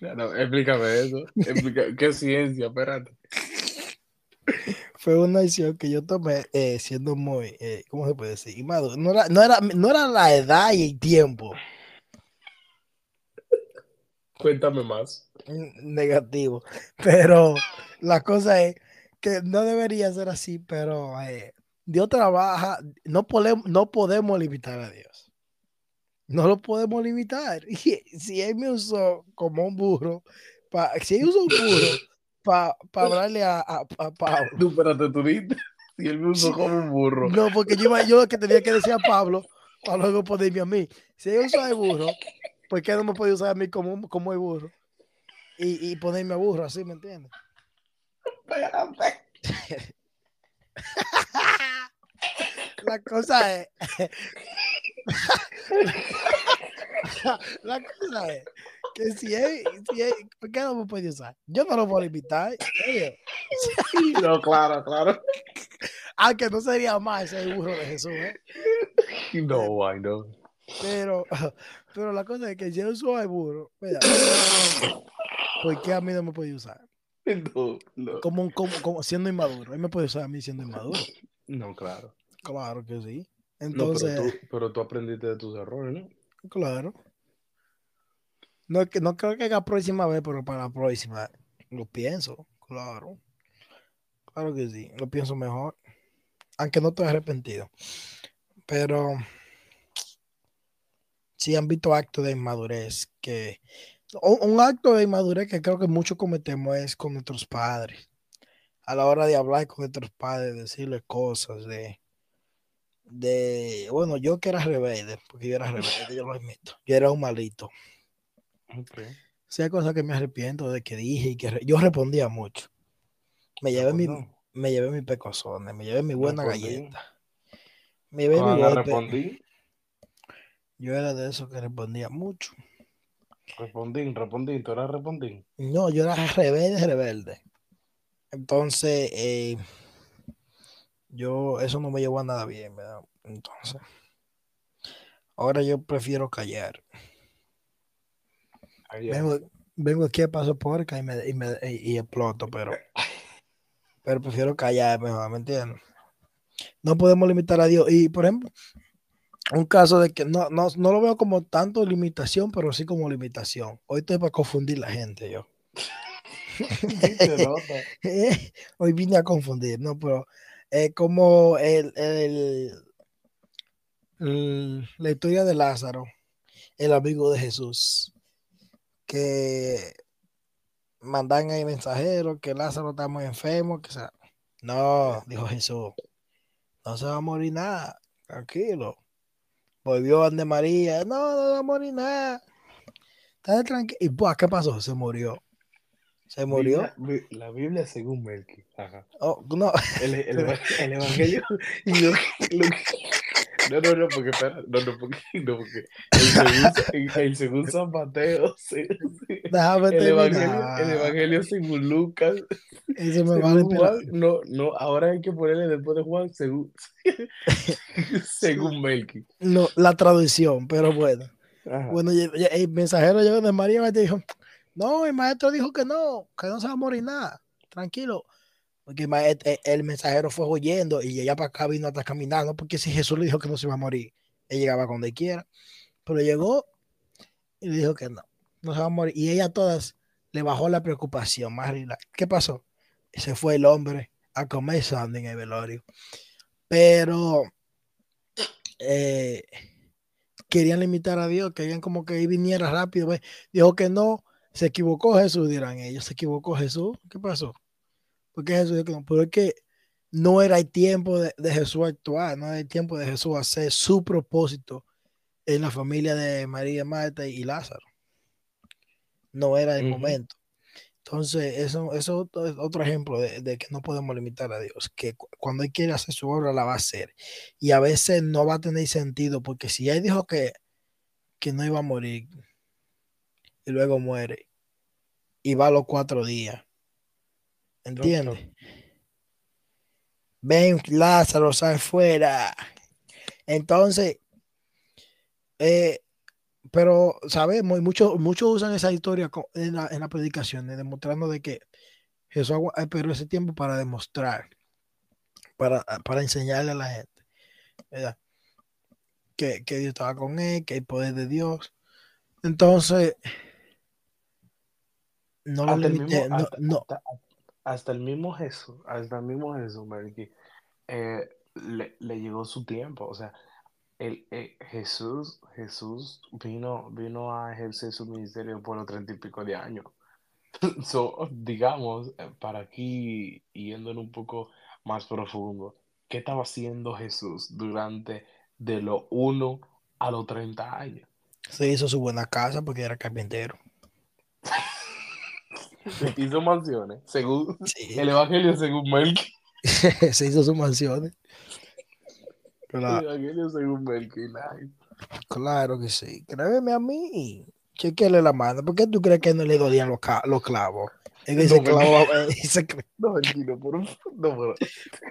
[SPEAKER 2] No, no, explícame eso. ¿qué ciencia? Espérate.
[SPEAKER 1] Fue una decisión que yo tomé eh, siendo muy, eh, ¿cómo se puede decir? Inmaduro. No era, no, era, no era la edad y el tiempo
[SPEAKER 2] Cuéntame más.
[SPEAKER 1] negativo, [LAUGHS] pero la cosa es que no debería ser así, pero eh, Dios trabaja, no podemos, no podemos limitar a Dios. No lo podemos limitar. [LAUGHS] Y si Él me usó como un burro, pa, si Él usó un burro [LAUGHS] para hablarle a, a, a Pablo,
[SPEAKER 2] Tú, espérate, tú dijiste. Si él me usó como un burro.
[SPEAKER 1] No, porque yo, yo lo que tenía que decir a Pablo para luego ponerme a mí. Si él usa el burro, ¿por qué no me puede usar a mí como, como el burro? Y, y ponerme a burro, así, ¿me entiendes? [LAUGHS] La cosa es. La cosa es que si él, si él, ¿por qué no me puede usar? Yo no lo voy a oye.
[SPEAKER 2] No, claro, claro.
[SPEAKER 1] Aunque no sería más el burro de Jesús, ¿eh?
[SPEAKER 2] No, I know.
[SPEAKER 1] Pero, [LAUGHS] pero la cosa es que el burro, mira, ¿por qué a mí no me puede usar?
[SPEAKER 2] No, no.
[SPEAKER 1] como, un- como, como siendo inmaduro. Él me puede usar a mí siendo inmaduro.
[SPEAKER 2] No, claro.
[SPEAKER 1] Claro que sí.
[SPEAKER 2] No,
[SPEAKER 1] Entonces,
[SPEAKER 2] pero tú, pero tú aprendiste de tus errores, ¿no?
[SPEAKER 1] claro. No, no creo que la próxima vez, pero para la próxima lo pienso, claro. Claro que sí, lo pienso mejor. Aunque no estoy arrepentido. Pero sí han visto actos de inmadurez que un, acto de inmadurez que creo que muchos cometemos es con nuestros padres. A la hora de hablar con nuestros padres, decirles cosas de, de, bueno, yo que era rebelde, porque yo era rebelde, yo lo admito. Yo era un malito. Okay. O hay cosas que me arrepiento de que dije y que yo respondía mucho. Me llevé, mi, me llevé mi pecosones, me llevé mi buena galleta. Me llevé mi respondí? Yo era de esos que respondía mucho.
[SPEAKER 2] Respondí, respondí, tú eras respondí.
[SPEAKER 1] No, yo era rebelde, rebelde. Entonces, eh, yo, eso no me llevó a nada bien, ¿verdad? Entonces, ahora yo prefiero callar. Vengo, aquí a paso porca y, me, y, me, y, exploto, pero, pero prefiero callar mejor, ¿me entiendes? No podemos limitar a Dios. Y, por ejemplo, un caso de que no, no, no lo veo como tanto limitación, pero sí como limitación. Hoy estoy para confundir la gente, yo. [LAUGHS] [LAUGHS] Hoy vine a confundir, ¿no? Pero es como el, el, la historia de Lázaro, el amigo de Jesús, que mandan ahí mensajeros que Lázaro está muy enfermo, que sea. No, dijo Jesús, no se va a morir nada, tranquilo Volvió Ande María. No, no va a morir nada. Está tranquilo. ¿Y pues, qué pasó? Se murió. Se murió.
[SPEAKER 2] la Biblia según Melqui.
[SPEAKER 1] Oh, no.
[SPEAKER 2] El, el, [LAUGHS] el Evangelio. No, no, no, porque espera, no, no, porque, [LAUGHS] no, porque el segundo, el segundo San Mateo,
[SPEAKER 1] Déjame
[SPEAKER 2] el, evangelio, el Evangelio según Lucas,
[SPEAKER 1] Ese me vale,
[SPEAKER 2] Juan, no, no, ahora hay que ponerle después de Juan según, [LAUGHS] según Melqui.
[SPEAKER 1] No, la traducción, pero bueno. Bueno, el mensajero llegó de María y dijo, no, el maestro dijo que no, que no se va a morir nada, tranquilo. Porque el, mensajero fue oyendo y ella para acá vino hasta caminando, porque si Jesús le dijo que no se iba a morir, él llegaba donde quiera. Pero llegó y le dijo que no, no se va a morir. Y ella a todas le bajó la preocupación, más ¿Qué pasó? Se fue el hombre a comer sandía en el velorio. Pero eh, querían limitar a Dios, querían como que él viniera rápido. Dijo que no, se equivocó Jesús, dirán ellos. Se equivocó Jesús. ¿Qué pasó? Porque Jesús dijo. Pero es que no era el tiempo de, Jesús actuar, no era el tiempo de Jesús hacer su propósito en la familia de María, Marta y Lázaro. No era el momento. Entonces, eso, eso es otro ejemplo de, de, que no podemos limitar a Dios, que cuando Él quiere hacer su obra, la va a hacer. Y a veces no va a tener sentido, porque si Él dijo que, que no iba a morir y luego muere, y va a los cuatro días, ¿entiendes? Ven, Lázaro, sal fuera. Entonces, eh, pero sabemos, y muchos, muchos usan esa historia en la, en la predicación, demostrando de que Jesús esperó ese tiempo para demostrar, para, para enseñarle a la gente, ¿verdad? Que, que Dios estaba con él, que hay poder de Dios. Entonces, no lo limité, no,
[SPEAKER 2] hasta, el mismo Jesús, hasta el mismo Jesús, eh, le, le llegó su tiempo, o sea, el, eh, Jesús, Jesús vino, vino a ejercer su ministerio por los treinta y pico de años. [LAUGHS] So, digamos, eh, para aquí yendo en un poco más profundo, ¿qué estaba haciendo Jesús durante de los 1 a los 30 años?
[SPEAKER 1] Se hizo su buena casa porque era carpintero. [LAUGHS]
[SPEAKER 2] hizo mansiones, según el Evangelio, según Melqui. [LAUGHS]
[SPEAKER 1] Se hizo sus mansiones.
[SPEAKER 2] Claro.
[SPEAKER 1] claro que sí. Créeme a mí. Chequele la mano. ¿Por qué tú crees que no le dolían los, los clavos? En ese clavo, ese... [LAUGHS]
[SPEAKER 2] No, tranquilo, por no,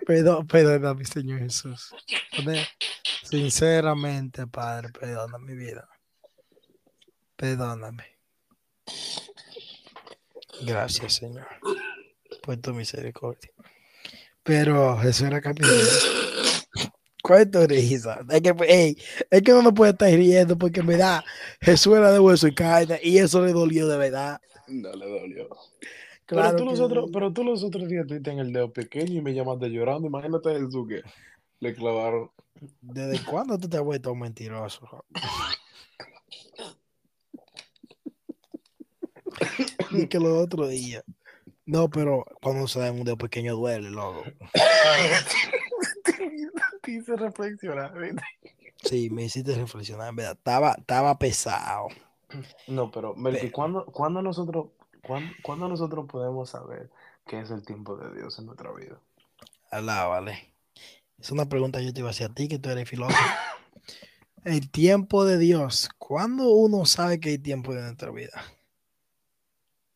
[SPEAKER 1] Perdón, perdona, mi Señor Jesús. Sinceramente, Padre, perdona mi vida. Perdóname. Gracias, Señor, por tu misericordia. Pero Jesús era capitán. ¿Cuál es tu risa? Es que, hey, es que no me puede estar riendo porque me da Jesús era de hueso y carne y eso le dolió de verdad.
[SPEAKER 2] No le dolió.
[SPEAKER 1] Claro
[SPEAKER 2] pero, tú los otros, pero tú los otros días tuviste en el dedo pequeño y me llamaste llorando. Imagínate a Jesús que le clavaron.
[SPEAKER 1] ¿Desde cuándo tú te has vuelto un mentiroso? [LAUGHS] [LAUGHS] Que los otros días. No, pero cuando se da un dedo pequeño duele, loco. [LAUGHS]
[SPEAKER 2] Te hice reflexionar.
[SPEAKER 1] Sí, me hiciste reflexionar, en verdad. Estaba, estaba pesado.
[SPEAKER 2] No, pero, Melqui,
[SPEAKER 1] Pero-
[SPEAKER 2] ¿cuándo, cuándo nosotros, cuándo, cuándo nosotros podemos saber qué es el tiempo de Dios en nuestra vida?
[SPEAKER 1] Alá, vale. Es una pregunta que yo te iba a hacer a ti, que tú eres filósofo. [LAUGHS] El tiempo de Dios. ¿Cuándo uno sabe que hay tiempo de nuestra vida?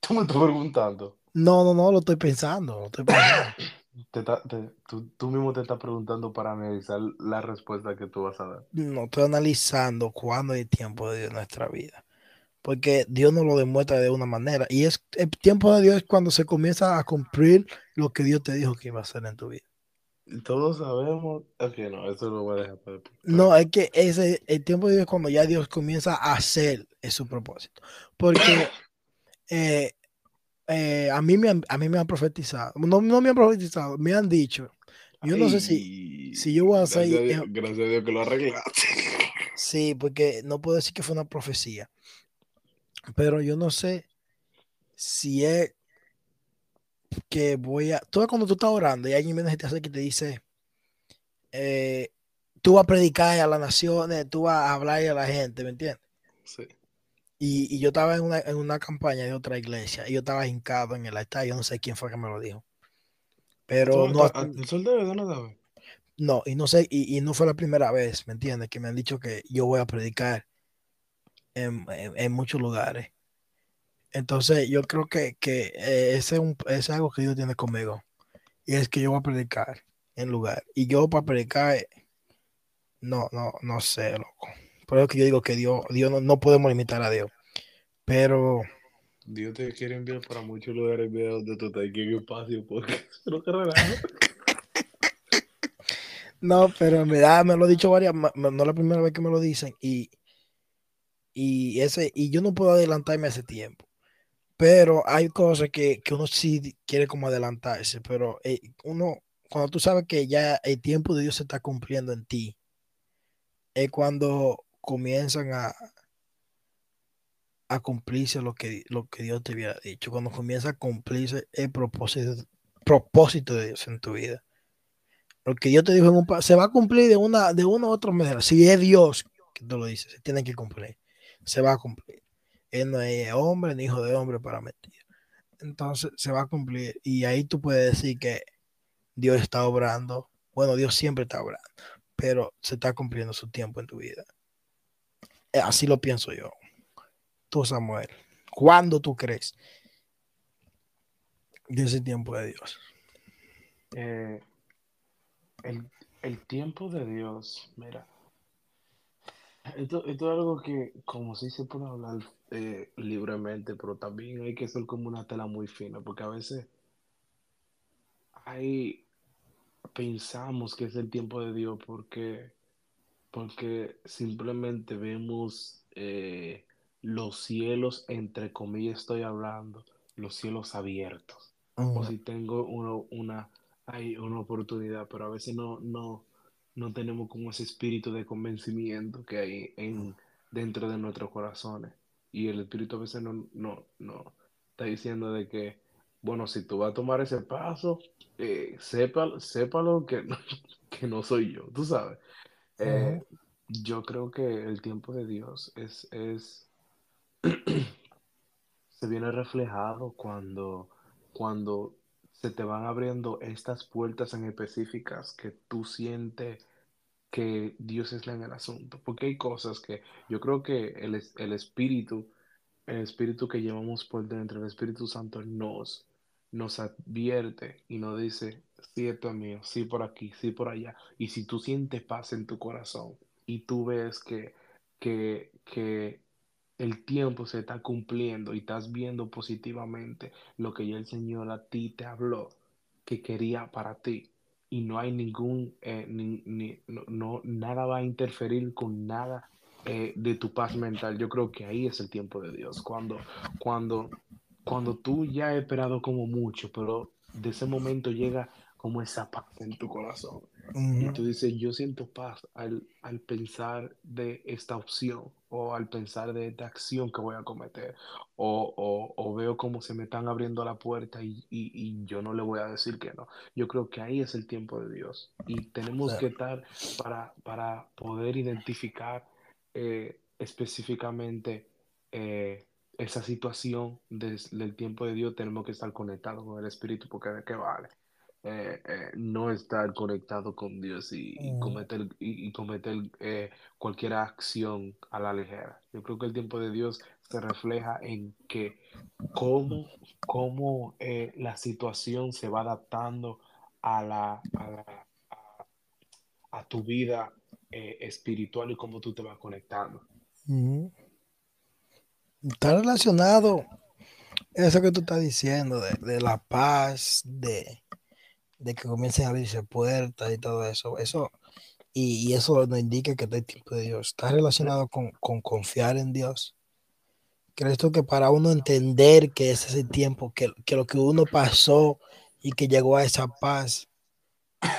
[SPEAKER 1] [LAUGHS]
[SPEAKER 2] Tú me estás preguntando.
[SPEAKER 1] No, no, no, lo estoy pensando. Lo estoy pensando. [COUGHS]
[SPEAKER 2] Te está- te- tú, tú mismo te estás preguntando para analizar la respuesta que tú vas a dar.
[SPEAKER 1] No estoy analizando cuándo hay tiempo de Dios en nuestra vida. Porque Dios nos lo demuestra de una manera. Y es el tiempo de Dios es cuando se comienza a cumplir lo que Dios te dijo que iba a hacer en tu vida.
[SPEAKER 2] Todos sabemos. Ok, no, eso lo voy a dejar para después.
[SPEAKER 1] No, es que ese, el tiempo de Dios es cuando ya Dios comienza a hacer su propósito. Porque [COUGHS] eh, eh, a, mí me han, a mí me han profetizado. No, no me han profetizado, me han dicho. Yo no sé si, si yo voy a
[SPEAKER 2] gracias
[SPEAKER 1] hacer-
[SPEAKER 2] a Dios- gracias a Dios que lo arreglaste. [LAUGHS]
[SPEAKER 1] Sí, porque no puedo decir que fue una profecía. Pero yo no sé si es que voy a. Tú ves cuando tú estás orando y alguien viene y te hace que te dice: eh, Tú vas a predicar a las naciones, tú vas a hablar a la gente, ¿me entiendes?
[SPEAKER 2] Sí.
[SPEAKER 1] Y, y yo estaba en una, en una campaña de otra iglesia y yo estaba hincado en el altar. Yo no sé quién fue que me lo dijo. Pero no,
[SPEAKER 2] a- a- ¿El sol de verdad no sabe?
[SPEAKER 1] no, y no sé, y, y no fue la primera vez, ¿me entiendes? Que me han dicho que yo voy a predicar en, en- en muchos lugares. Entonces, yo creo que, que eh, ese es, un- es algo que Dios tiene conmigo. Y es que yo voy a predicar en lugar. Y yo para predicar, eh, no, no, no sé, loco. Por eso que yo digo que Dios, Dios no, no podemos limitar a Dios. Pero
[SPEAKER 2] Dios te quiere enviar para muchos lugares videos de tu estás en espacio porque [LAUGHS] no te relajas. [LAUGHS]
[SPEAKER 1] No, pero en verdad me lo he dicho varias, no es la primera vez que me lo dicen y, y ese, y yo no puedo adelantarme a ese tiempo. Pero hay cosas que, que uno sí quiere como adelantarse, pero eh, uno, cuando tú sabes que ya el tiempo de Dios se está cumpliendo en ti, es cuando comienzan a, a cumplirse lo que, lo que Dios te había dicho, cuando comienza a cumplirse el propósito, propósito de Dios en tu vida. Lo que Dios te dijo en un se va a cumplir de una, de una u otra manera. Si es Dios que te lo dice, se tiene que cumplir. Se va a cumplir. Él no es hombre ni hijo de hombre para mentir. Entonces se va a cumplir. Y ahí tú puedes decir que Dios está obrando. Bueno, Dios siempre está obrando, pero se está cumpliendo su tiempo en tu vida. Eh, Así lo pienso yo. Tú, Samuel, ¿cuándo tú crees de ese tiempo de Dios?
[SPEAKER 2] Eh, el, el tiempo de Dios, mira, esto, esto es algo que, como sí se puede hablar eh, libremente, pero también hay que ser como una tela muy fina, porque a veces hay, pensamos que es el tiempo de Dios porque, porque simplemente vemos eh, los cielos, entre comillas estoy hablando, los cielos abiertos o si tengo uno- una, hay una oportunidad, pero a veces no, no, no tenemos como ese espíritu de convencimiento que hay en, dentro de nuestros corazones. Y el espíritu a veces no, no, no está diciendo de que, bueno, si tú vas a tomar ese paso, eh, sepa, sépalo que no, [LAUGHS] que no soy yo, tú sabes. Eh, yo creo que el tiempo de Dios es, es [CLEARS THROAT] se viene reflejado cuando, cuando se te van abriendo estas puertas en específicas que tú sientes que Dios está en el asunto. Porque hay cosas que yo creo que el, el espíritu, el espíritu que llevamos por dentro, el Espíritu Santo nos, nos advierte y nos dice, sí, sí por aquí, sí por allá. Y si tú sientes paz en tu corazón y tú ves que, que, que el tiempo se está cumpliendo y estás viendo positivamente lo que ya el Señor a ti te habló, que quería para ti. Y no hay ningún, eh, ni- ni- no, no- nada va a interferir con nada eh, de tu paz mental. Yo creo que ahí es el tiempo de Dios. Cuando, cuando cuando tú ya has esperado como mucho, pero de ese momento llega como esa paz en tu corazón. Y tú dices, yo siento paz al, al, pensar de esta opción o al pensar de esta acción que voy a cometer. O, o, o veo cómo se me están abriendo la puerta y, y, y, yo no le voy a decir que no. Yo creo que ahí es el tiempo de Dios. Y tenemos que estar para, para poder identificar eh, específicamente eh, esa situación del tiempo de Dios. Tenemos que estar conectados con el Espíritu porque de qué vale. Eh, eh, no estar conectado con Dios y, y cometer, y, cometer eh, cualquier acción a la ligera. Yo creo que el tiempo de Dios se refleja en que cómo, cómo la situación se va adaptando a, la, a, a, tu vida espiritual y cómo tú te vas conectando.
[SPEAKER 1] Está relacionado eso que tú estás diciendo de, de la paz, de de que comiencen a abrirse puertas y todo eso. Eso y, eso nos indica que el tiempo de Dios está relacionado con, confiar en Dios. ¿Crees tú que para uno entender que ese es el tiempo, que, lo que uno pasó y que llegó a esa paz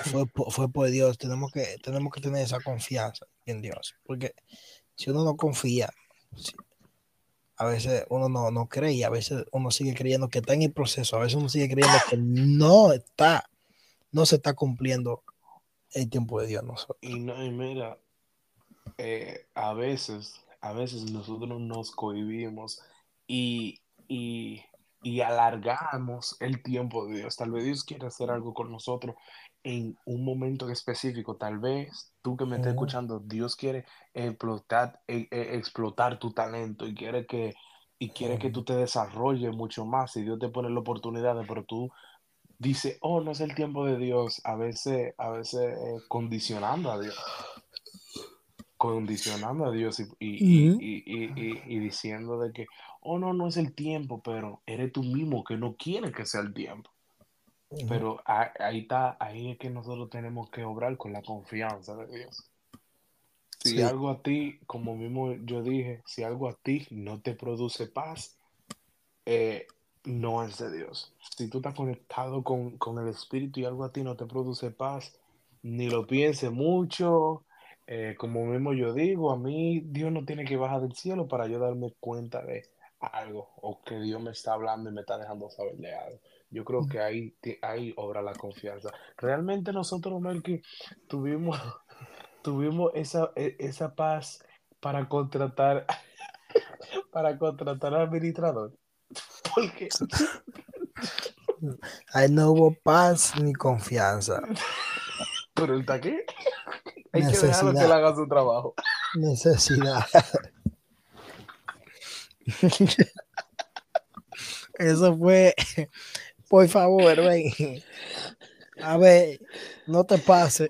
[SPEAKER 1] fue, fue por Dios? Tenemos que, tenemos que tener esa confianza en Dios. Porque si uno no confía, a veces uno no, no cree y a veces uno sigue creyendo que está en el proceso, a veces uno sigue creyendo que no está no se está cumpliendo el tiempo de Dios. Nosotros.
[SPEAKER 2] Y, no, y mira, eh, a veces, a veces nosotros nos cohibimos y, y, y, alargamos el tiempo de Dios. Tal vez Dios quiere hacer algo con nosotros en un momento específico. Tal vez tú que me estás escuchando, Dios quiere explotar, eh, eh, explotar tu talento y quiere que y quiere que tú te desarrolles mucho más y Dios te pone la oportunidad, pero tú dice, oh, no es el tiempo de Dios, a veces, a veces eh, condicionando a Dios. Condicionando a Dios y, y, diciendo de que, oh, no, no es el tiempo, pero eres tú mismo que no quieres que sea el tiempo. Pero ahí está, ahí es que nosotros tenemos que obrar con la confianza de Dios. Si algo a ti, como mismo yo dije, si algo a ti no te produce paz, eh, no es de Dios. Si tú estás conectado con, el Espíritu y algo a ti no te produce paz, ni lo piense mucho. Eh, como mismo yo digo, a mí Dios no tiene que bajar del cielo para yo darme cuenta de algo o que Dios me está hablando y me está dejando saber de algo. Yo creo que ahí, ahí obra la confianza. Realmente nosotros, Melky, tuvimos, [LAUGHS] tuvimos esa, e, esa paz para contratar, [LAUGHS] para contratar al administrador. Porque
[SPEAKER 1] ahí no hubo paz ni confianza.
[SPEAKER 2] Pero el taque hay que dejarlo que él haga su trabajo.
[SPEAKER 1] Necesidad. Eso fue, por favor, ven. A ver, no te pase.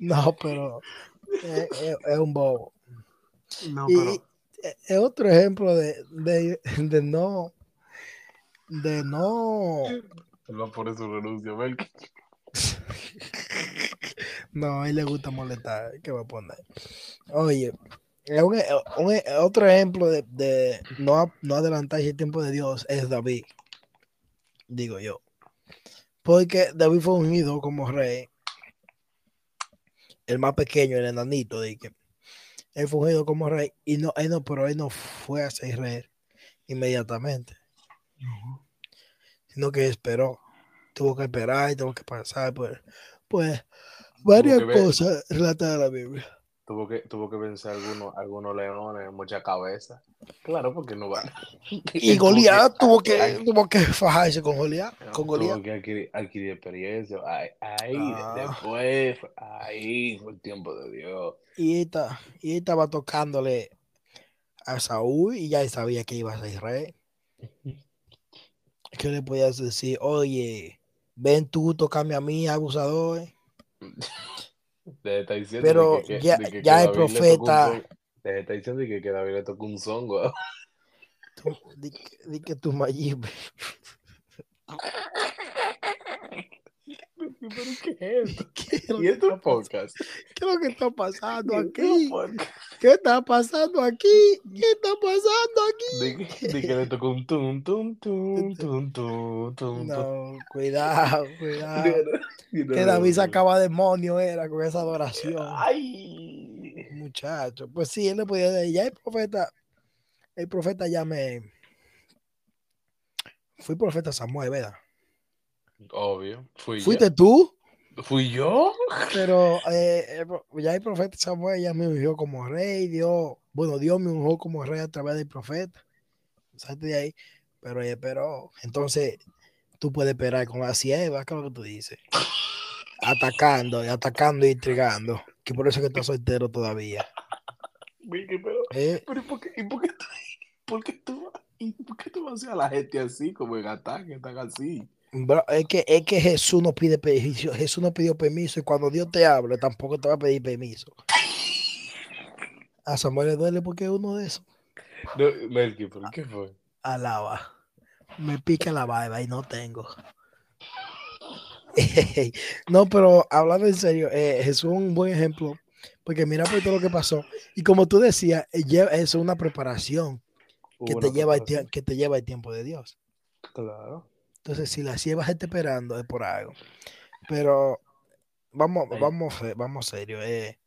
[SPEAKER 1] No, pero es, un bobo. No, pero es otro ejemplo de, de, de no, de no.
[SPEAKER 2] No por eso renuncio,
[SPEAKER 1] No, a él le gusta molestar. ¿Qué va a poner? Oye, un, un, otro ejemplo de, de, no, no adelantar el tiempo de Dios es David. Digo yo. Porque David fue unido como rey. El más pequeño, el enanito, de que él fue ungido como rey y no, él no, pero él no fue a ser rey inmediatamente, sino que esperó, tuvo que esperar y tuvo que pasar pues, pues varias cosas relatadas en la Biblia.
[SPEAKER 2] Tuvo que, tuvo que vencer algunos, algunos leones, mucha cabeza. Claro, porque no van. [LAUGHS]
[SPEAKER 1] Y Goliat tuvo que, tuvo que fajarse con Goliat. Con
[SPEAKER 2] Tuvo que adquirir, adquirir experiencia. Ahí, ah. después, ahí fue el tiempo de Dios.
[SPEAKER 1] Y, esta, y estaba tocándole a Saúl y ya sabía que iba a ser rey. ¿Qué le podías decir? Oye, ven tú, tocame a mí, abusador. [LAUGHS] Pero ya, ya el profeta.
[SPEAKER 2] Te está diciendo que, que David le tocó un songo.
[SPEAKER 1] Di, di, que tu mayib. [LAUGHS] [LAUGHS]
[SPEAKER 2] ¿Pero qué es esto? [LAUGHS]
[SPEAKER 1] ¿Qué es lo
[SPEAKER 2] ¿Y
[SPEAKER 1] que
[SPEAKER 2] esto
[SPEAKER 1] está
[SPEAKER 2] es
[SPEAKER 1] pas-
[SPEAKER 2] podcast?
[SPEAKER 1] qué es lo que está pasando [LAUGHS]
[SPEAKER 2] ¿Y esto
[SPEAKER 1] aquí? ¿Qué está pasando aquí? ¿Qué está pasando aquí?
[SPEAKER 2] De que, de que le tocó un tum, tum, tum, tum, tum, tum, tum.
[SPEAKER 1] No, cuidado, cuidado.
[SPEAKER 2] No,
[SPEAKER 1] Que David sacaba demonio era con esa adoración.
[SPEAKER 2] Ay.
[SPEAKER 1] Muchacho, pues sí, él le podía decir, ya el profeta, el profeta ya me... Fui profeta Samuel, ¿verdad?
[SPEAKER 2] Obvio. Fui
[SPEAKER 1] ¿Fuiste tú?
[SPEAKER 2] ¿Fui yo?
[SPEAKER 1] Pero eh, pro- ya el profeta Samuel ya me ungió como rey, Dios, bueno, Dios me ungió como rey a través del profeta. Salte de ahí. Pero, eh, pero, entonces, tú puedes esperar con la sierva, ¿qué es lo que tú dices? Atacando, y atacando y intrigando. Que por eso es que estás soltero todavía.
[SPEAKER 2] Pero,
[SPEAKER 1] ¿eh?
[SPEAKER 2] pero ¿y por qué, y por qué tú, por qué tú, y por qué tú vas a la gente así, como en ataque, tan así?
[SPEAKER 1] Bro, es, que, es que Jesús no pide permiso, Jesús no pidió permiso y cuando Dios te habla tampoco te va a pedir permiso. A Samuel le duele porque es uno de esos.
[SPEAKER 2] No, Melky, ¿por qué fue?
[SPEAKER 1] Alaba. Me pica la barba y no tengo. [LAUGHS] no, pero hablando en serio, eh, Jesús es un buen ejemplo. Porque mira por todo lo que pasó. Y como tú decías, eh, es una preparación que te, lleva el
[SPEAKER 2] preparación.
[SPEAKER 1] que te lleva el tiempo de Dios.
[SPEAKER 2] Claro.
[SPEAKER 1] Entonces, si la sierva está esperando, es por algo. Pero vamos,
[SPEAKER 2] Ahí.
[SPEAKER 1] vamos, vamos serio. eh,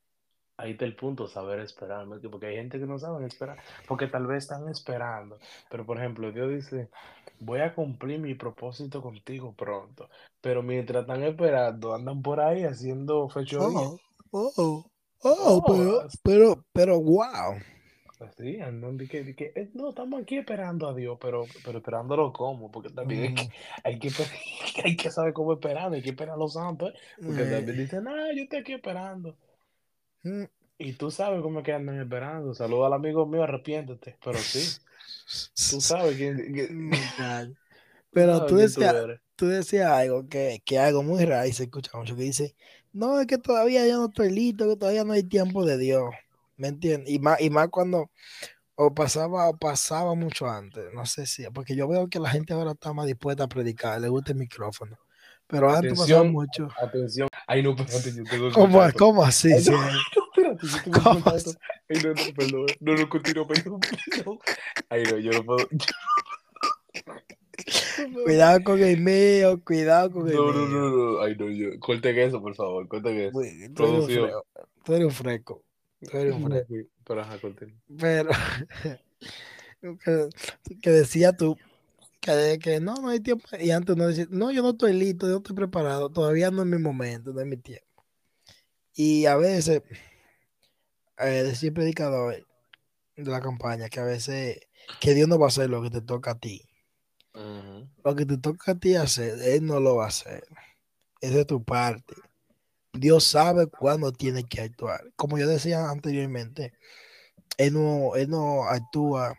[SPEAKER 2] Ahí está el punto, saber esperar, porque hay gente que no sabe esperar, porque tal vez están esperando, pero por ejemplo, Dios dice, voy a cumplir mi propósito contigo pronto, pero mientras están esperando, andan por ahí haciendo fechoría.
[SPEAKER 1] oh, oh, oh,
[SPEAKER 2] Oh,
[SPEAKER 1] pero, pero, pero, wow.
[SPEAKER 2] Así, andan de que, que, eh, no, estamos aquí esperando a Dios, pero, pero esperándolo cómo, porque también hay que, hay que, [LAUGHS] hay que saber cómo esperar, hay que esperar a los santos, porque
[SPEAKER 1] Eh,
[SPEAKER 2] también dicen, ah, yo estoy aquí esperando.
[SPEAKER 1] mm,
[SPEAKER 2] Y tú sabes cómo es que andan esperando. Saluda al amigo mío, arrepiéntete. Pero sí, tú sabes [LAUGHS] [LAUGHS] tú
[SPEAKER 1] Pero
[SPEAKER 2] sabes
[SPEAKER 1] tú decías,
[SPEAKER 2] eres.
[SPEAKER 1] tú decías algo que, que algo muy raro y se escucha mucho que dice, no, es que todavía yo no estoy listo, que todavía no hay tiempo de Dios. ¿Me entiendes? Y más, y más cuando o pasaba o pasaba mucho antes, no sé si, porque yo veo que la gente ahora está más dispuesta a predicar, le gusta el micrófono. Pero antes pasaba mucho.
[SPEAKER 2] atención. Ay, no, que
[SPEAKER 1] ¿Cómo, cómo así?
[SPEAKER 2] Ay,
[SPEAKER 1] sí?
[SPEAKER 2] no, [LAUGHS] espérate, que
[SPEAKER 1] ¿Cómo.
[SPEAKER 2] Ay, no, no, perdón. No, no, continúo, perdón, perdón. Ay, no, yo [LAUGHS] no puedo.
[SPEAKER 1] Cuidado con el mío, cuidado con el
[SPEAKER 2] No, no,
[SPEAKER 1] mío.
[SPEAKER 2] no, no. Ay, no, yo. Corten eso, por favor, corten eso.
[SPEAKER 1] Tú eres un fresco.
[SPEAKER 2] Pero ajá, corten.
[SPEAKER 1] Pero [LAUGHS] que, que decía tú que, que no, no hay tiempo. Y antes no decía, no, yo no estoy listo, yo no estoy preparado, todavía no es mi momento, no es mi tiempo. Y a veces, eh, decía el predicador de la campaña, que a veces, que Dios no va a hacer lo que te toca a ti. Lo que te toca a ti hacer, Él no lo va a hacer. Esa es tu parte. Dios sabe cuándo tiene que actuar. Como yo decía anteriormente, Él no, él no actúa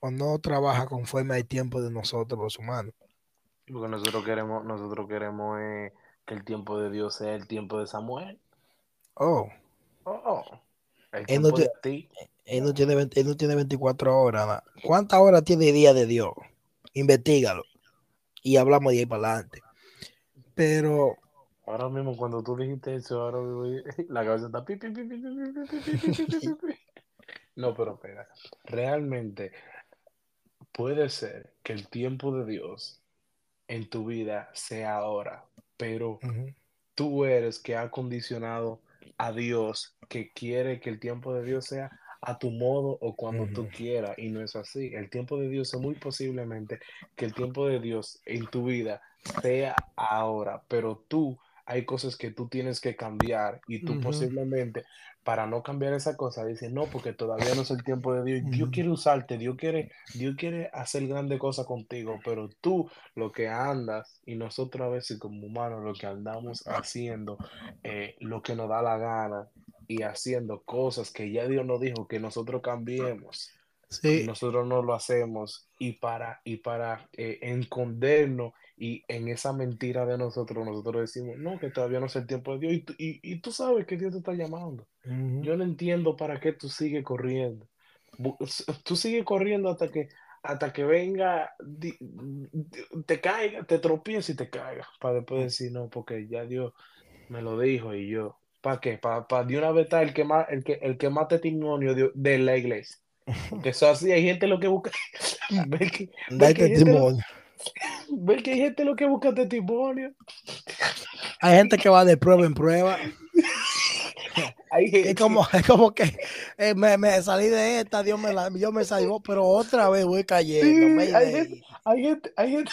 [SPEAKER 1] o no trabaja conforme al tiempo de nosotros los humanos.
[SPEAKER 2] Porque nosotros queremos, nosotros queremos eh, que el tiempo de Dios sea el tiempo de Samuel.
[SPEAKER 1] Oh,
[SPEAKER 2] Oh, el
[SPEAKER 1] Él no te-
[SPEAKER 2] ti.
[SPEAKER 1] él no tiene, 20 él no tiene 24 horas. ¿Cuántas horas tiene el día de Dios? Investígalo. Y hablamos de ahí para adelante. Pero
[SPEAKER 2] Ahora mismo, cuando tú dijiste eso, ahora la cabeza está No, pero espera. Realmente puede ser que el tiempo de Dios en tu vida sea ahora, pero tú eres que ha condicionado a Dios que quiere que el tiempo de Dios sea a tu modo o cuando tú quieras y no es así. El tiempo de Dios es muy posiblemente que el tiempo de Dios en tu vida sea ahora, pero tú hay cosas que tú tienes que cambiar y tú posiblemente para no cambiar esa cosa dices, no, porque todavía no es el tiempo de Dios. Dios
[SPEAKER 1] Ujú.
[SPEAKER 2] quiere usarte, Dios quiere, Dios quiere hacer grandes cosas contigo, pero tú lo que andas y nosotros a veces como humanos lo que andamos haciendo, eh, lo que nos da la gana y haciendo cosas que ya Dios nos dijo que nosotros cambiemos y
[SPEAKER 1] sí,
[SPEAKER 2] nosotros no lo hacemos y para y para eh, escondernos y en esa mentira de nosotros nosotros decimos no que todavía no es el tiempo de Dios y, tú- y, y tú sabes que Dios te está llamando.
[SPEAKER 1] Ujú,
[SPEAKER 2] yo no entiendo para qué tú sigues corriendo. Tú sigues corriendo hasta que hasta que venga, di- di- te caiga, te tropieces y te caigas, para después decir, no, porque ya Dios me lo dijo y yo, ¿para qué? Para de una vez el que más, el que, el que más testimonio de, de la iglesia. [LAUGHS] Porque eso así, hay gente lo que busca, [LAUGHS] ver que,
[SPEAKER 1] Da
[SPEAKER 2] ver que hay gente [LAUGHS] ver que hay gente lo que busca testimonio.
[SPEAKER 1] Hay gente que va de prueba en prueba. Es como, es como que eh, me, me salí de esta, Dios me, la, Dios me salvó, pero otra vez voy cayendo.
[SPEAKER 2] Sí, hay gente- hay gente, hay gente,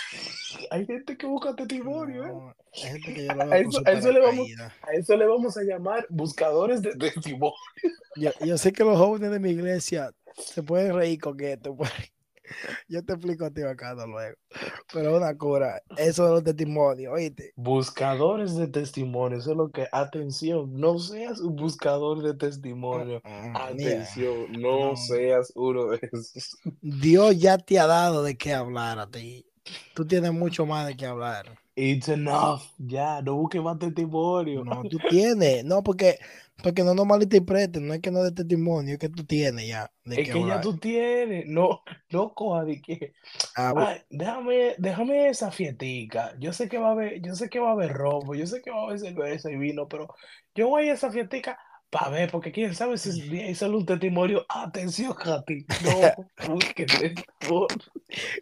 [SPEAKER 2] hay gente que busca testimonio, ¿eh?
[SPEAKER 1] No, hay gente que yo lo
[SPEAKER 2] A eso-
[SPEAKER 1] su
[SPEAKER 2] a eso le vamos-. A eso le vamos a llamar buscadores de testimonio.
[SPEAKER 1] Yo, yo sé que los jóvenes de mi iglesia se pueden reír con esto. pues. [LAUGHS] Yo te explico a ti acá luego. Pero una cura, eso de los testimonios, oíste.
[SPEAKER 2] Buscadores de testimonio, eso es lo que, atención, no seas un buscador de testimonio.
[SPEAKER 1] Mm, mira,
[SPEAKER 2] Atención, no
[SPEAKER 1] no.
[SPEAKER 2] seas uno de esos.
[SPEAKER 1] Dios ya te ha dado de qué hablar a ti. Tú tienes mucho más de qué hablar.
[SPEAKER 2] It's enough, ya, no busques más testimonio.
[SPEAKER 1] No, tú tienes. No, porque, porque no nos malinterpreten. No es que no de testimonio, es que tú tienes ya de
[SPEAKER 2] Es que ya tú tienes, no, no coja de que,
[SPEAKER 1] Ah,
[SPEAKER 2] ay, déjame, déjame esa fietica. Yo sé que va a haber, yo sé que va a haber robo, yo sé que va a haber cerveza y vino, pero yo voy a esa fietica para ver, porque quién sabe si [LAUGHS] ahí sale un testimonio. Atención, Katy, no [LAUGHS] busques testimonio.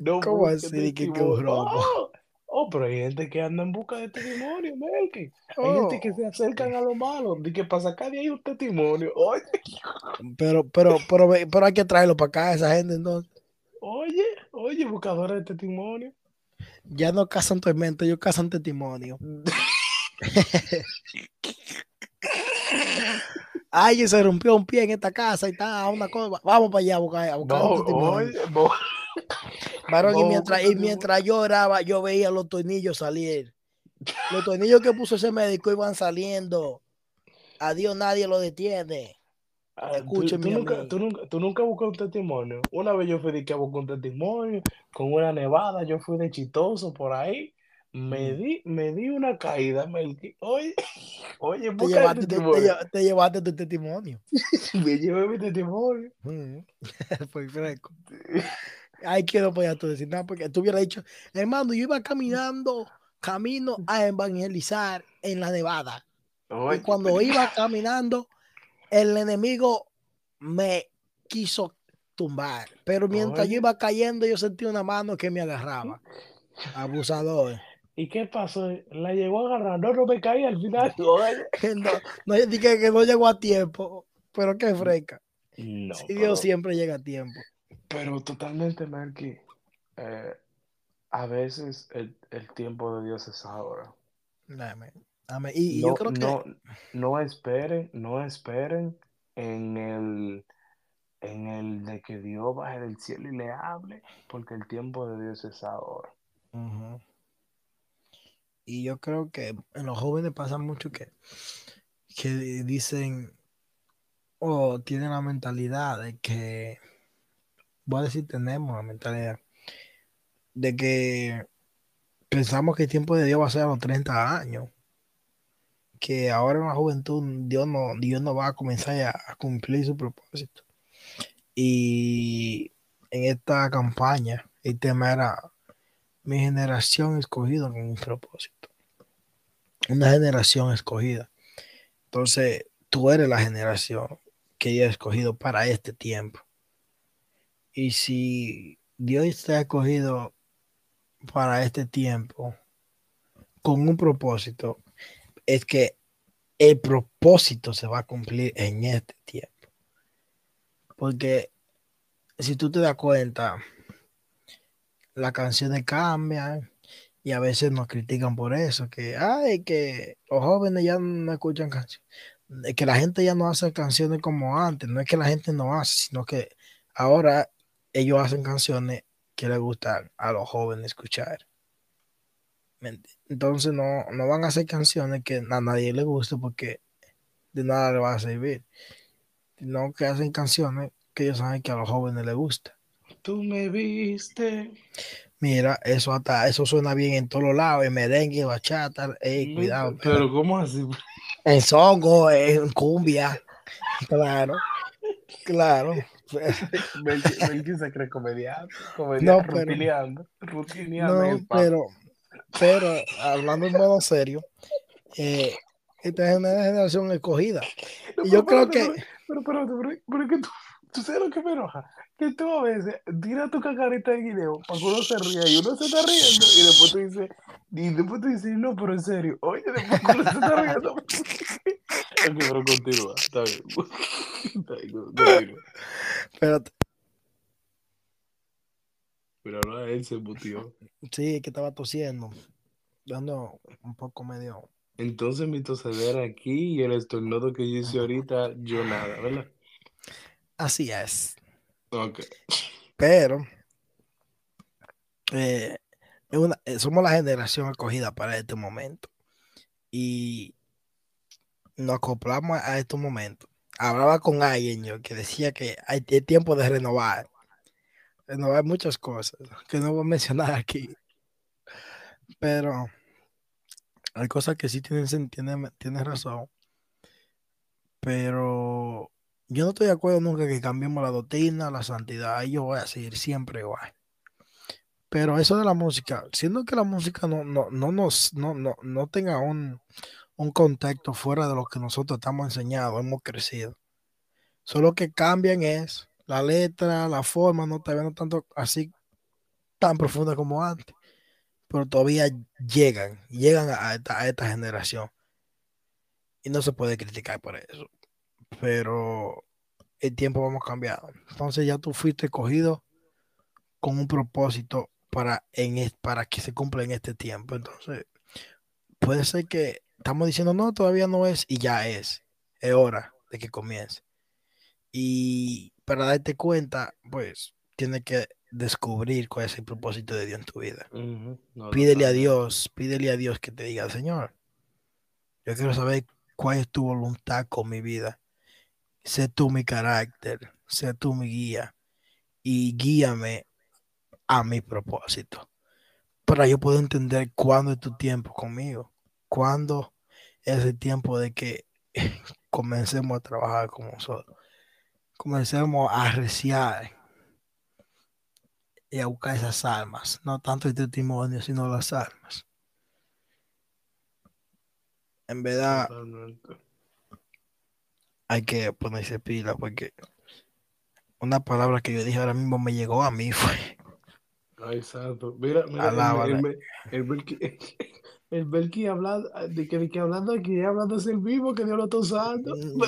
[SPEAKER 2] No
[SPEAKER 1] ¿Cómo así que- que robo?
[SPEAKER 2] Oh, pero hay gente que anda en busca de testimonio, Melky. Hay
[SPEAKER 1] oh,
[SPEAKER 2] gente que se acercan a lo malo, de que para sacar de ahí un testimonio. Oye,
[SPEAKER 1] pero, pero, pero, pero hay que traerlo para acá, esa gente entonces.
[SPEAKER 2] oye, oye, buscadores de testimonio.
[SPEAKER 1] Ya no cazan tormenta, ellos cazan testimonio. [LAUGHS] Ay, se rompió un pie en esta casa y está una cosa. Vamos para allá a buscar, a buscar un testimonio.
[SPEAKER 2] oye, no.
[SPEAKER 1] Varón, y mientras, y mientras yo oraba, yo veía los tornillos salir. Los tornillos que puso ese médico iban saliendo. A Dios nadie lo detiene.
[SPEAKER 2] Ah,
[SPEAKER 1] Escúcheme
[SPEAKER 2] tú, nunca, tú, nunca, tú nunca buscas un testimonio. Una vez yo fui de que buscar un testimonio con una nevada, yo fui de chistoso por ahí. Me
[SPEAKER 1] Mm.
[SPEAKER 2] di, me di una caída, Melqui. Oye, [LAUGHS] oye,
[SPEAKER 1] Te llevaste, te, te llevaste tu testimonio. [LAUGHS]
[SPEAKER 2] Me llevé mi testimonio.
[SPEAKER 1] Mm. [LAUGHS] Fue fresco. Ay, que no podía tú decir nada porque tú hubieras dicho, hermano, yo iba caminando, camino a evangelizar en la Nevada. Y cuando iba caminando, el enemigo me quiso tumbar. Pero mientras yo iba cayendo, yo sentí una mano que me agarraba. Abusador.
[SPEAKER 2] ¿y qué pasó? La llegó a agarrar. No, no me caí al final. [LAUGHS]
[SPEAKER 1] No, no yo dije que no llegó a tiempo, pero qué fresca.
[SPEAKER 2] No,
[SPEAKER 1] Si
[SPEAKER 2] pero,
[SPEAKER 1] Dios siempre llega a tiempo.
[SPEAKER 2] Pero totalmente, Melqui. eh, a veces el, el tiempo de Dios es ahora.
[SPEAKER 1] Amén. Amén. Y, y
[SPEAKER 2] No,
[SPEAKER 1] yo creo que
[SPEAKER 2] no, no esperen, no esperen en el, en el de que Dios baje del cielo y le hable, porque el tiempo de Dios es ahora.
[SPEAKER 1] Y yo creo que en los jóvenes pasa mucho que, que dicen o tienen la mentalidad de que, voy a decir, tenemos la mentalidad de que pensamos que el tiempo de Dios va a ser a los 30 años. Que ahora en la juventud Dios no, Dios no va a comenzar a, cumplir su propósito. Y en esta campaña el tema era mi generación escogida con un propósito. Una generación escogida. Entonces, tú eres la generación que Dios ha escogido para este tiempo. Y si Dios te ha escogido para este tiempo con un propósito, es que el propósito se va a cumplir en este tiempo. Porque si tú te das cuenta, las canciones cambian y a veces nos critican por eso, que ay, que los jóvenes ya no escuchan canciones, Es que la gente ya no hace canciones como antes, no es que la gente no hace, sino que ahora ellos hacen canciones que les gustan a los jóvenes escuchar. Entonces no, no van a hacer canciones que a nadie le guste porque de nada le va a servir, sino que hacen canciones que ellos saben que a los jóvenes les gusta.
[SPEAKER 2] Tú me viste.
[SPEAKER 1] Mira, eso hasta, eso suena bien en todos lados, en merengue, bachata, ey, cuidado.
[SPEAKER 2] Pero ¿cómo así?
[SPEAKER 1] En songo, en cumbia, claro, claro.
[SPEAKER 2] Melqui se cree comediante, comediante, no, rutineando, rutineando
[SPEAKER 1] no, pero, pero hablando en modo serio, eh, esta es una generación escogida. y yo creo que.
[SPEAKER 2] Pero, pero, pero, pero, que tú, tú sabes lo que me enoja. Que tú a veces tiras tu cacarita de guineo para que uno se ría y uno se está riendo y después tú dices, y después tú dices, no, pero en serio, oye, después uno se está riendo. [LAUGHS] ok, pero continúa, está bien. [LAUGHS] Está bien, continúa.
[SPEAKER 1] Espérate.
[SPEAKER 2] Pero ahora él se mutió.
[SPEAKER 1] Sí, que estaba tosiendo. Dando un poco medio
[SPEAKER 2] entonces mi tosedera aquí y el estornudo que yo hice ahorita, yo nada, ¿verdad?
[SPEAKER 1] Así es. Pero eh, eh, somos la generación acogida para este momento. Y nos acoplamos a estos momentos. Hablaba con alguien yo que decía que hay, tiempo de renovar. Renovar muchas cosas que no voy a mencionar aquí. Pero hay cosas que sí tienen, tienen, tienen razón. Pero yo no estoy de acuerdo nunca que cambiemos la doctrina, la santidad. Ahí yo voy a seguir siempre igual. Pero eso de la música, siendo que la música no, no, no, nos, no, no, no tenga un, un contexto fuera de lo que nosotros estamos enseñados, hemos crecido. Solo que cambian es la letra, la forma, no te ven tanto así tan profunda como antes pero todavía llegan, llegan a esta, generación. Y no se puede criticar por eso. Pero el tiempo vamos cambiando. Entonces ya tú fuiste cogido con un propósito para, en, para que se cumpla en este tiempo. Entonces, puede ser que estamos diciendo, no, todavía no es, y ya es. Es hora de que comience. Y para darte cuenta, pues, tiene que descubrir cuál es el propósito de Dios en tu vida. pídele a Dios, pídele a Dios que te diga, Señor, yo quiero saber cuál es tu voluntad con mi vida. Sé tú mi carácter, sé tú mi guía y guíame a mi propósito. Para yo poder entender cuándo es tu tiempo conmigo, cuándo es el tiempo de que [LAUGHS] comencemos a trabajar con nosotros, comencemos a arreciar y a buscar esas almas, no tanto el testimonio, sino las almas. En verdad, hay que ponerse pila porque una palabra que yo dije ahora mismo me llegó a mí [LAUGHS] fue.
[SPEAKER 2] Ay, santo. Mira, mira, el, el, [LAUGHS] el Belki hablando, de que, de que hablando aquí, hablando es el mismo que Dios lo está usando. Mm.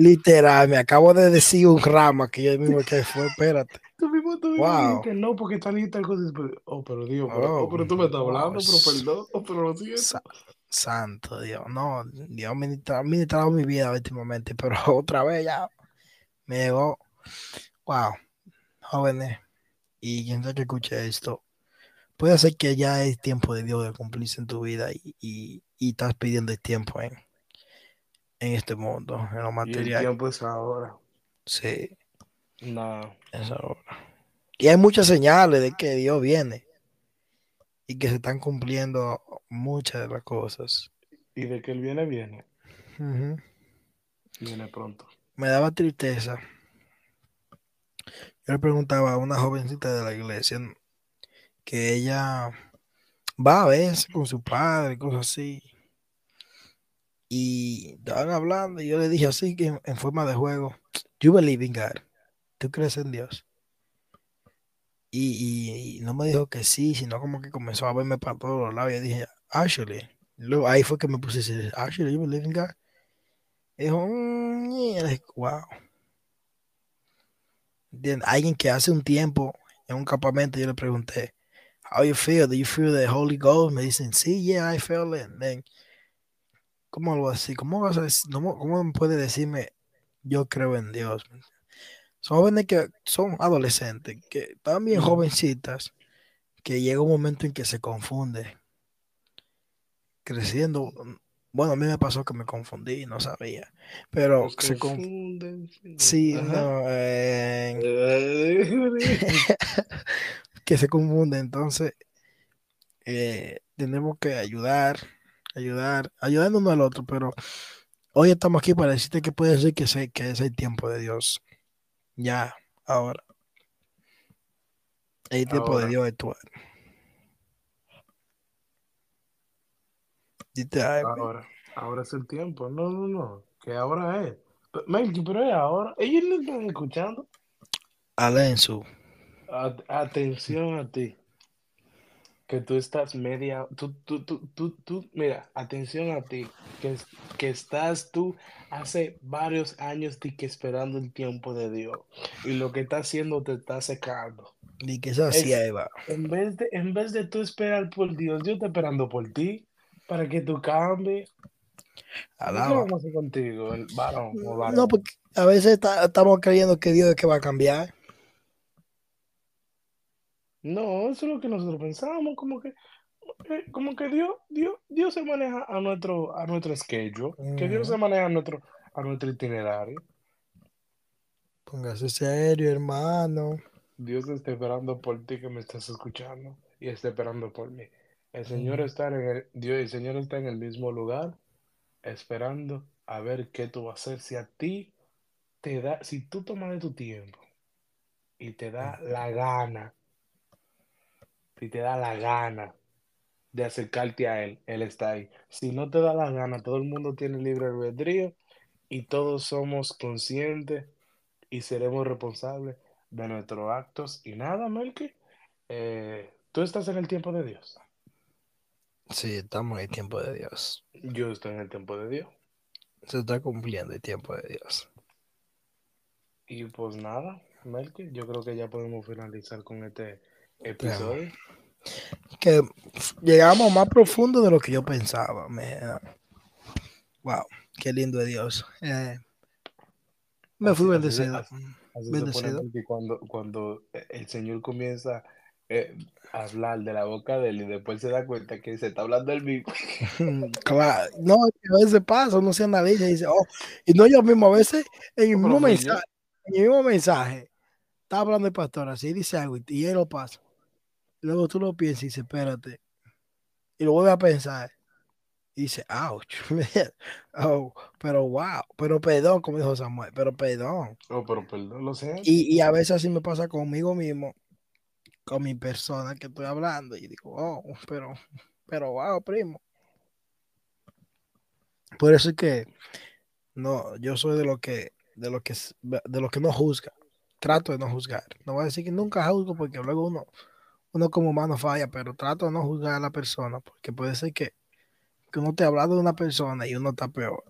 [SPEAKER 1] Literal, me acabo de decir un rama que yo mismo que fue, espérate. [LAUGHS]
[SPEAKER 2] Tú mismo, tú mismo que no, porque está lista cosas. Oh, pero Dios, pero, oh, pero tú me estás hablando, pero perdón, oh, pero lo siento.
[SPEAKER 1] Santo Dios, no, Dios me ha ministrado mi vida últimamente, pero [LAUGHS] otra vez ya me llegó. Wow, jóvenes, y quien sea que escuche esto, puede ser que ya es tiempo de Dios de cumplirse en tu vida y, estás pidiendo el tiempo en, en este mundo, en lo material. Y el
[SPEAKER 2] tiempo es ahora.
[SPEAKER 1] Sí.
[SPEAKER 2] No.
[SPEAKER 1] Es ahora. Y hay muchas señales de que Dios viene y que se están cumpliendo muchas de las cosas.
[SPEAKER 2] Y de que Él viene, viene. Viene pronto.
[SPEAKER 1] Me daba tristeza. Yo le preguntaba a una jovencita de la iglesia, que ella va a veces con su padre, cosas así. Y estaban hablando y yo le dije así que en, forma de juego, you believe in God. ¿Tú crees en Dios? Y, no me dijo que sí, sino como que comenzó a verme para todos los lados. Y dije, actually, ahí fue que me puse actually, you believe in God. Y dijo, mm, wow. Alguien que hace un tiempo en un campamento yo le pregunté, how you feel? Do you feel the Holy Ghost? Me dicen, sí, yeah, I feel it. Then, ¿Cómo algo así? ¿Cómo, vas a decir, cómo, ¿Cómo puede decirme yo creo en Dios? Jóvenes que son adolescentes, que también jovencitas, que llega un momento en que se confunde. Creciendo, bueno, a mí me pasó que me confundí, no sabía, pero se confunden. Sí, no, eh, [LAUGHS] [LAUGHS] que se confunde. Entonces, eh, tenemos que ayudar, ayudar, ayudando uno al otro, pero hoy estamos aquí para decirte que puede ser que, que es el tiempo de Dios. Ya, ahora. El tiempo de. Dios actuar. Dite algo.
[SPEAKER 2] Ahora, ahora es el tiempo. No, no, no. Que ahora es. Melqui, pero es ahora. Ellos no están escuchando.
[SPEAKER 1] Alensu.
[SPEAKER 2] A- atención a ti. Que tú estás media. Tú, tú, tú, tú, tú, mira, atención a ti. Que, que estás tú hace varios años de que esperando el tiempo de Dios. Y lo que está haciendo te está secando.
[SPEAKER 1] Di que esa
[SPEAKER 2] Es-
[SPEAKER 1] sierva.
[SPEAKER 2] En vez de, en vez de tú esperar por Dios, Dios está esperando por ti. Para que tú cambies. ¿Qué
[SPEAKER 1] Alaba.
[SPEAKER 2] vamos a hacer contigo, el varón o varón?
[SPEAKER 1] No, porque a veces está- estamos creyendo que Dios es que va a cambiar.
[SPEAKER 2] No, eso es lo que nosotros pensamos, como que, eh, como que Dios, Dios, Dios se maneja a nuestro, a nuestro schedule, que Dios se maneja a nuestro, a nuestro itinerario.
[SPEAKER 1] Póngase serio, hermano.
[SPEAKER 2] Dios está esperando por ti que me estás escuchando y está esperando por mí. El Señor está en el, Dios, el Señor está en el mismo lugar, esperando a ver qué tú vas a hacer. Si a ti te da, si tú tomas de tu tiempo y te da la gana, si te da la gana de acercarte a Él, Él está ahí. Si no te da la gana, todo el mundo tiene libre albedrío y todos somos conscientes y seremos responsables de nuestros actos. Y nada, Melqui, eh, tú estás en el tiempo de Dios.
[SPEAKER 1] Sí, estamos en el tiempo de Dios.
[SPEAKER 2] Yo estoy en el tiempo de Dios.
[SPEAKER 1] Se está cumpliendo el tiempo de Dios.
[SPEAKER 2] Y pues nada, Melqui, yo creo que ya podemos finalizar con este episodio.
[SPEAKER 1] Que llegamos más profundo de lo que yo pensaba. man. Wow, qué lindo de Dios. Eh, me fui
[SPEAKER 2] Así- de-
[SPEAKER 1] bendecido.
[SPEAKER 2] así- Así se
[SPEAKER 1] Bendecido.
[SPEAKER 2] cuando, cuando el Señor comienza eh, a hablar de la boca de él y después se da cuenta que se está hablando el mismo. [LAUGHS]
[SPEAKER 1] Claro, no, a veces pasa, uno se analiza y dice, oh, y no yo mismo, a veces en el mismo
[SPEAKER 2] fui
[SPEAKER 1] mensaje, en el mismo mensaje, está hablando el pastor así, dice algo y- y él lo pasa. Luego tú lo piensas y dices, espérate, y lo vuelves a pensar y dice, ouch, [LAUGHS] oh, pero wow, pero perdón, como dijo Samuel, pero perdón.
[SPEAKER 2] Oh, pero perdón, lo sé.
[SPEAKER 1] Y, y a veces así me pasa conmigo mismo, con mi persona que estoy hablando, y digo, oh, pero, pero wow, primo. Por eso es que no, yo soy de lo que, de lo que, de lo que no juzga. Trato de no juzgar. No voy a decir que nunca juzgo porque luego uno, uno como humano falla, pero trato de no juzgar a la persona porque puede ser que, que uno te ha hablado de una persona y uno está peor.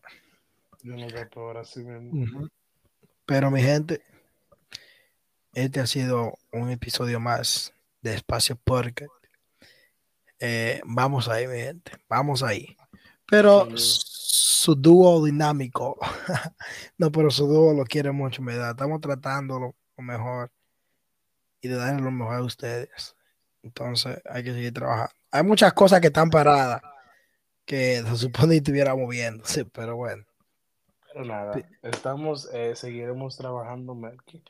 [SPEAKER 2] Yo no así mismo.
[SPEAKER 1] Pero mi gente, este ha sido un episodio más de Espacio Podcast. Eh, vamos ahí, mi gente, vamos ahí. Pero su dúo dinámico, [LAUGHS] no, pero su dúo lo quiere mucho, ¿verdad? Estamos tratando lo, lo mejor y de darle lo mejor a ustedes. Entonces hay que seguir trabajando. Hay muchas cosas que están paradas que se supone que estuviéramos moviéndose, pero bueno.
[SPEAKER 2] Pero nada, estamos, eh, seguiremos trabajando, Melqui.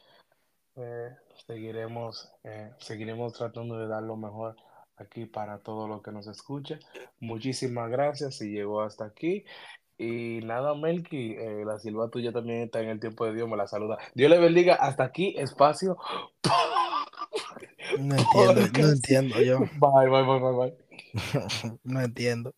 [SPEAKER 2] Eh, seguiremos, eh, seguiremos tratando de dar lo mejor aquí para todo lo que nos escucha. Muchísimas gracias si llegó hasta aquí. Y nada, Melqui, eh, la silba tuya también está en el tiempo de Dios, me la saluda. Dios le bendiga. Hasta aquí, espacio.
[SPEAKER 1] No [LAUGHS] entiendo, no entiendo yo.
[SPEAKER 2] Bye, bye, bye, bye, bye. [LAUGHS]
[SPEAKER 1] no entiendo.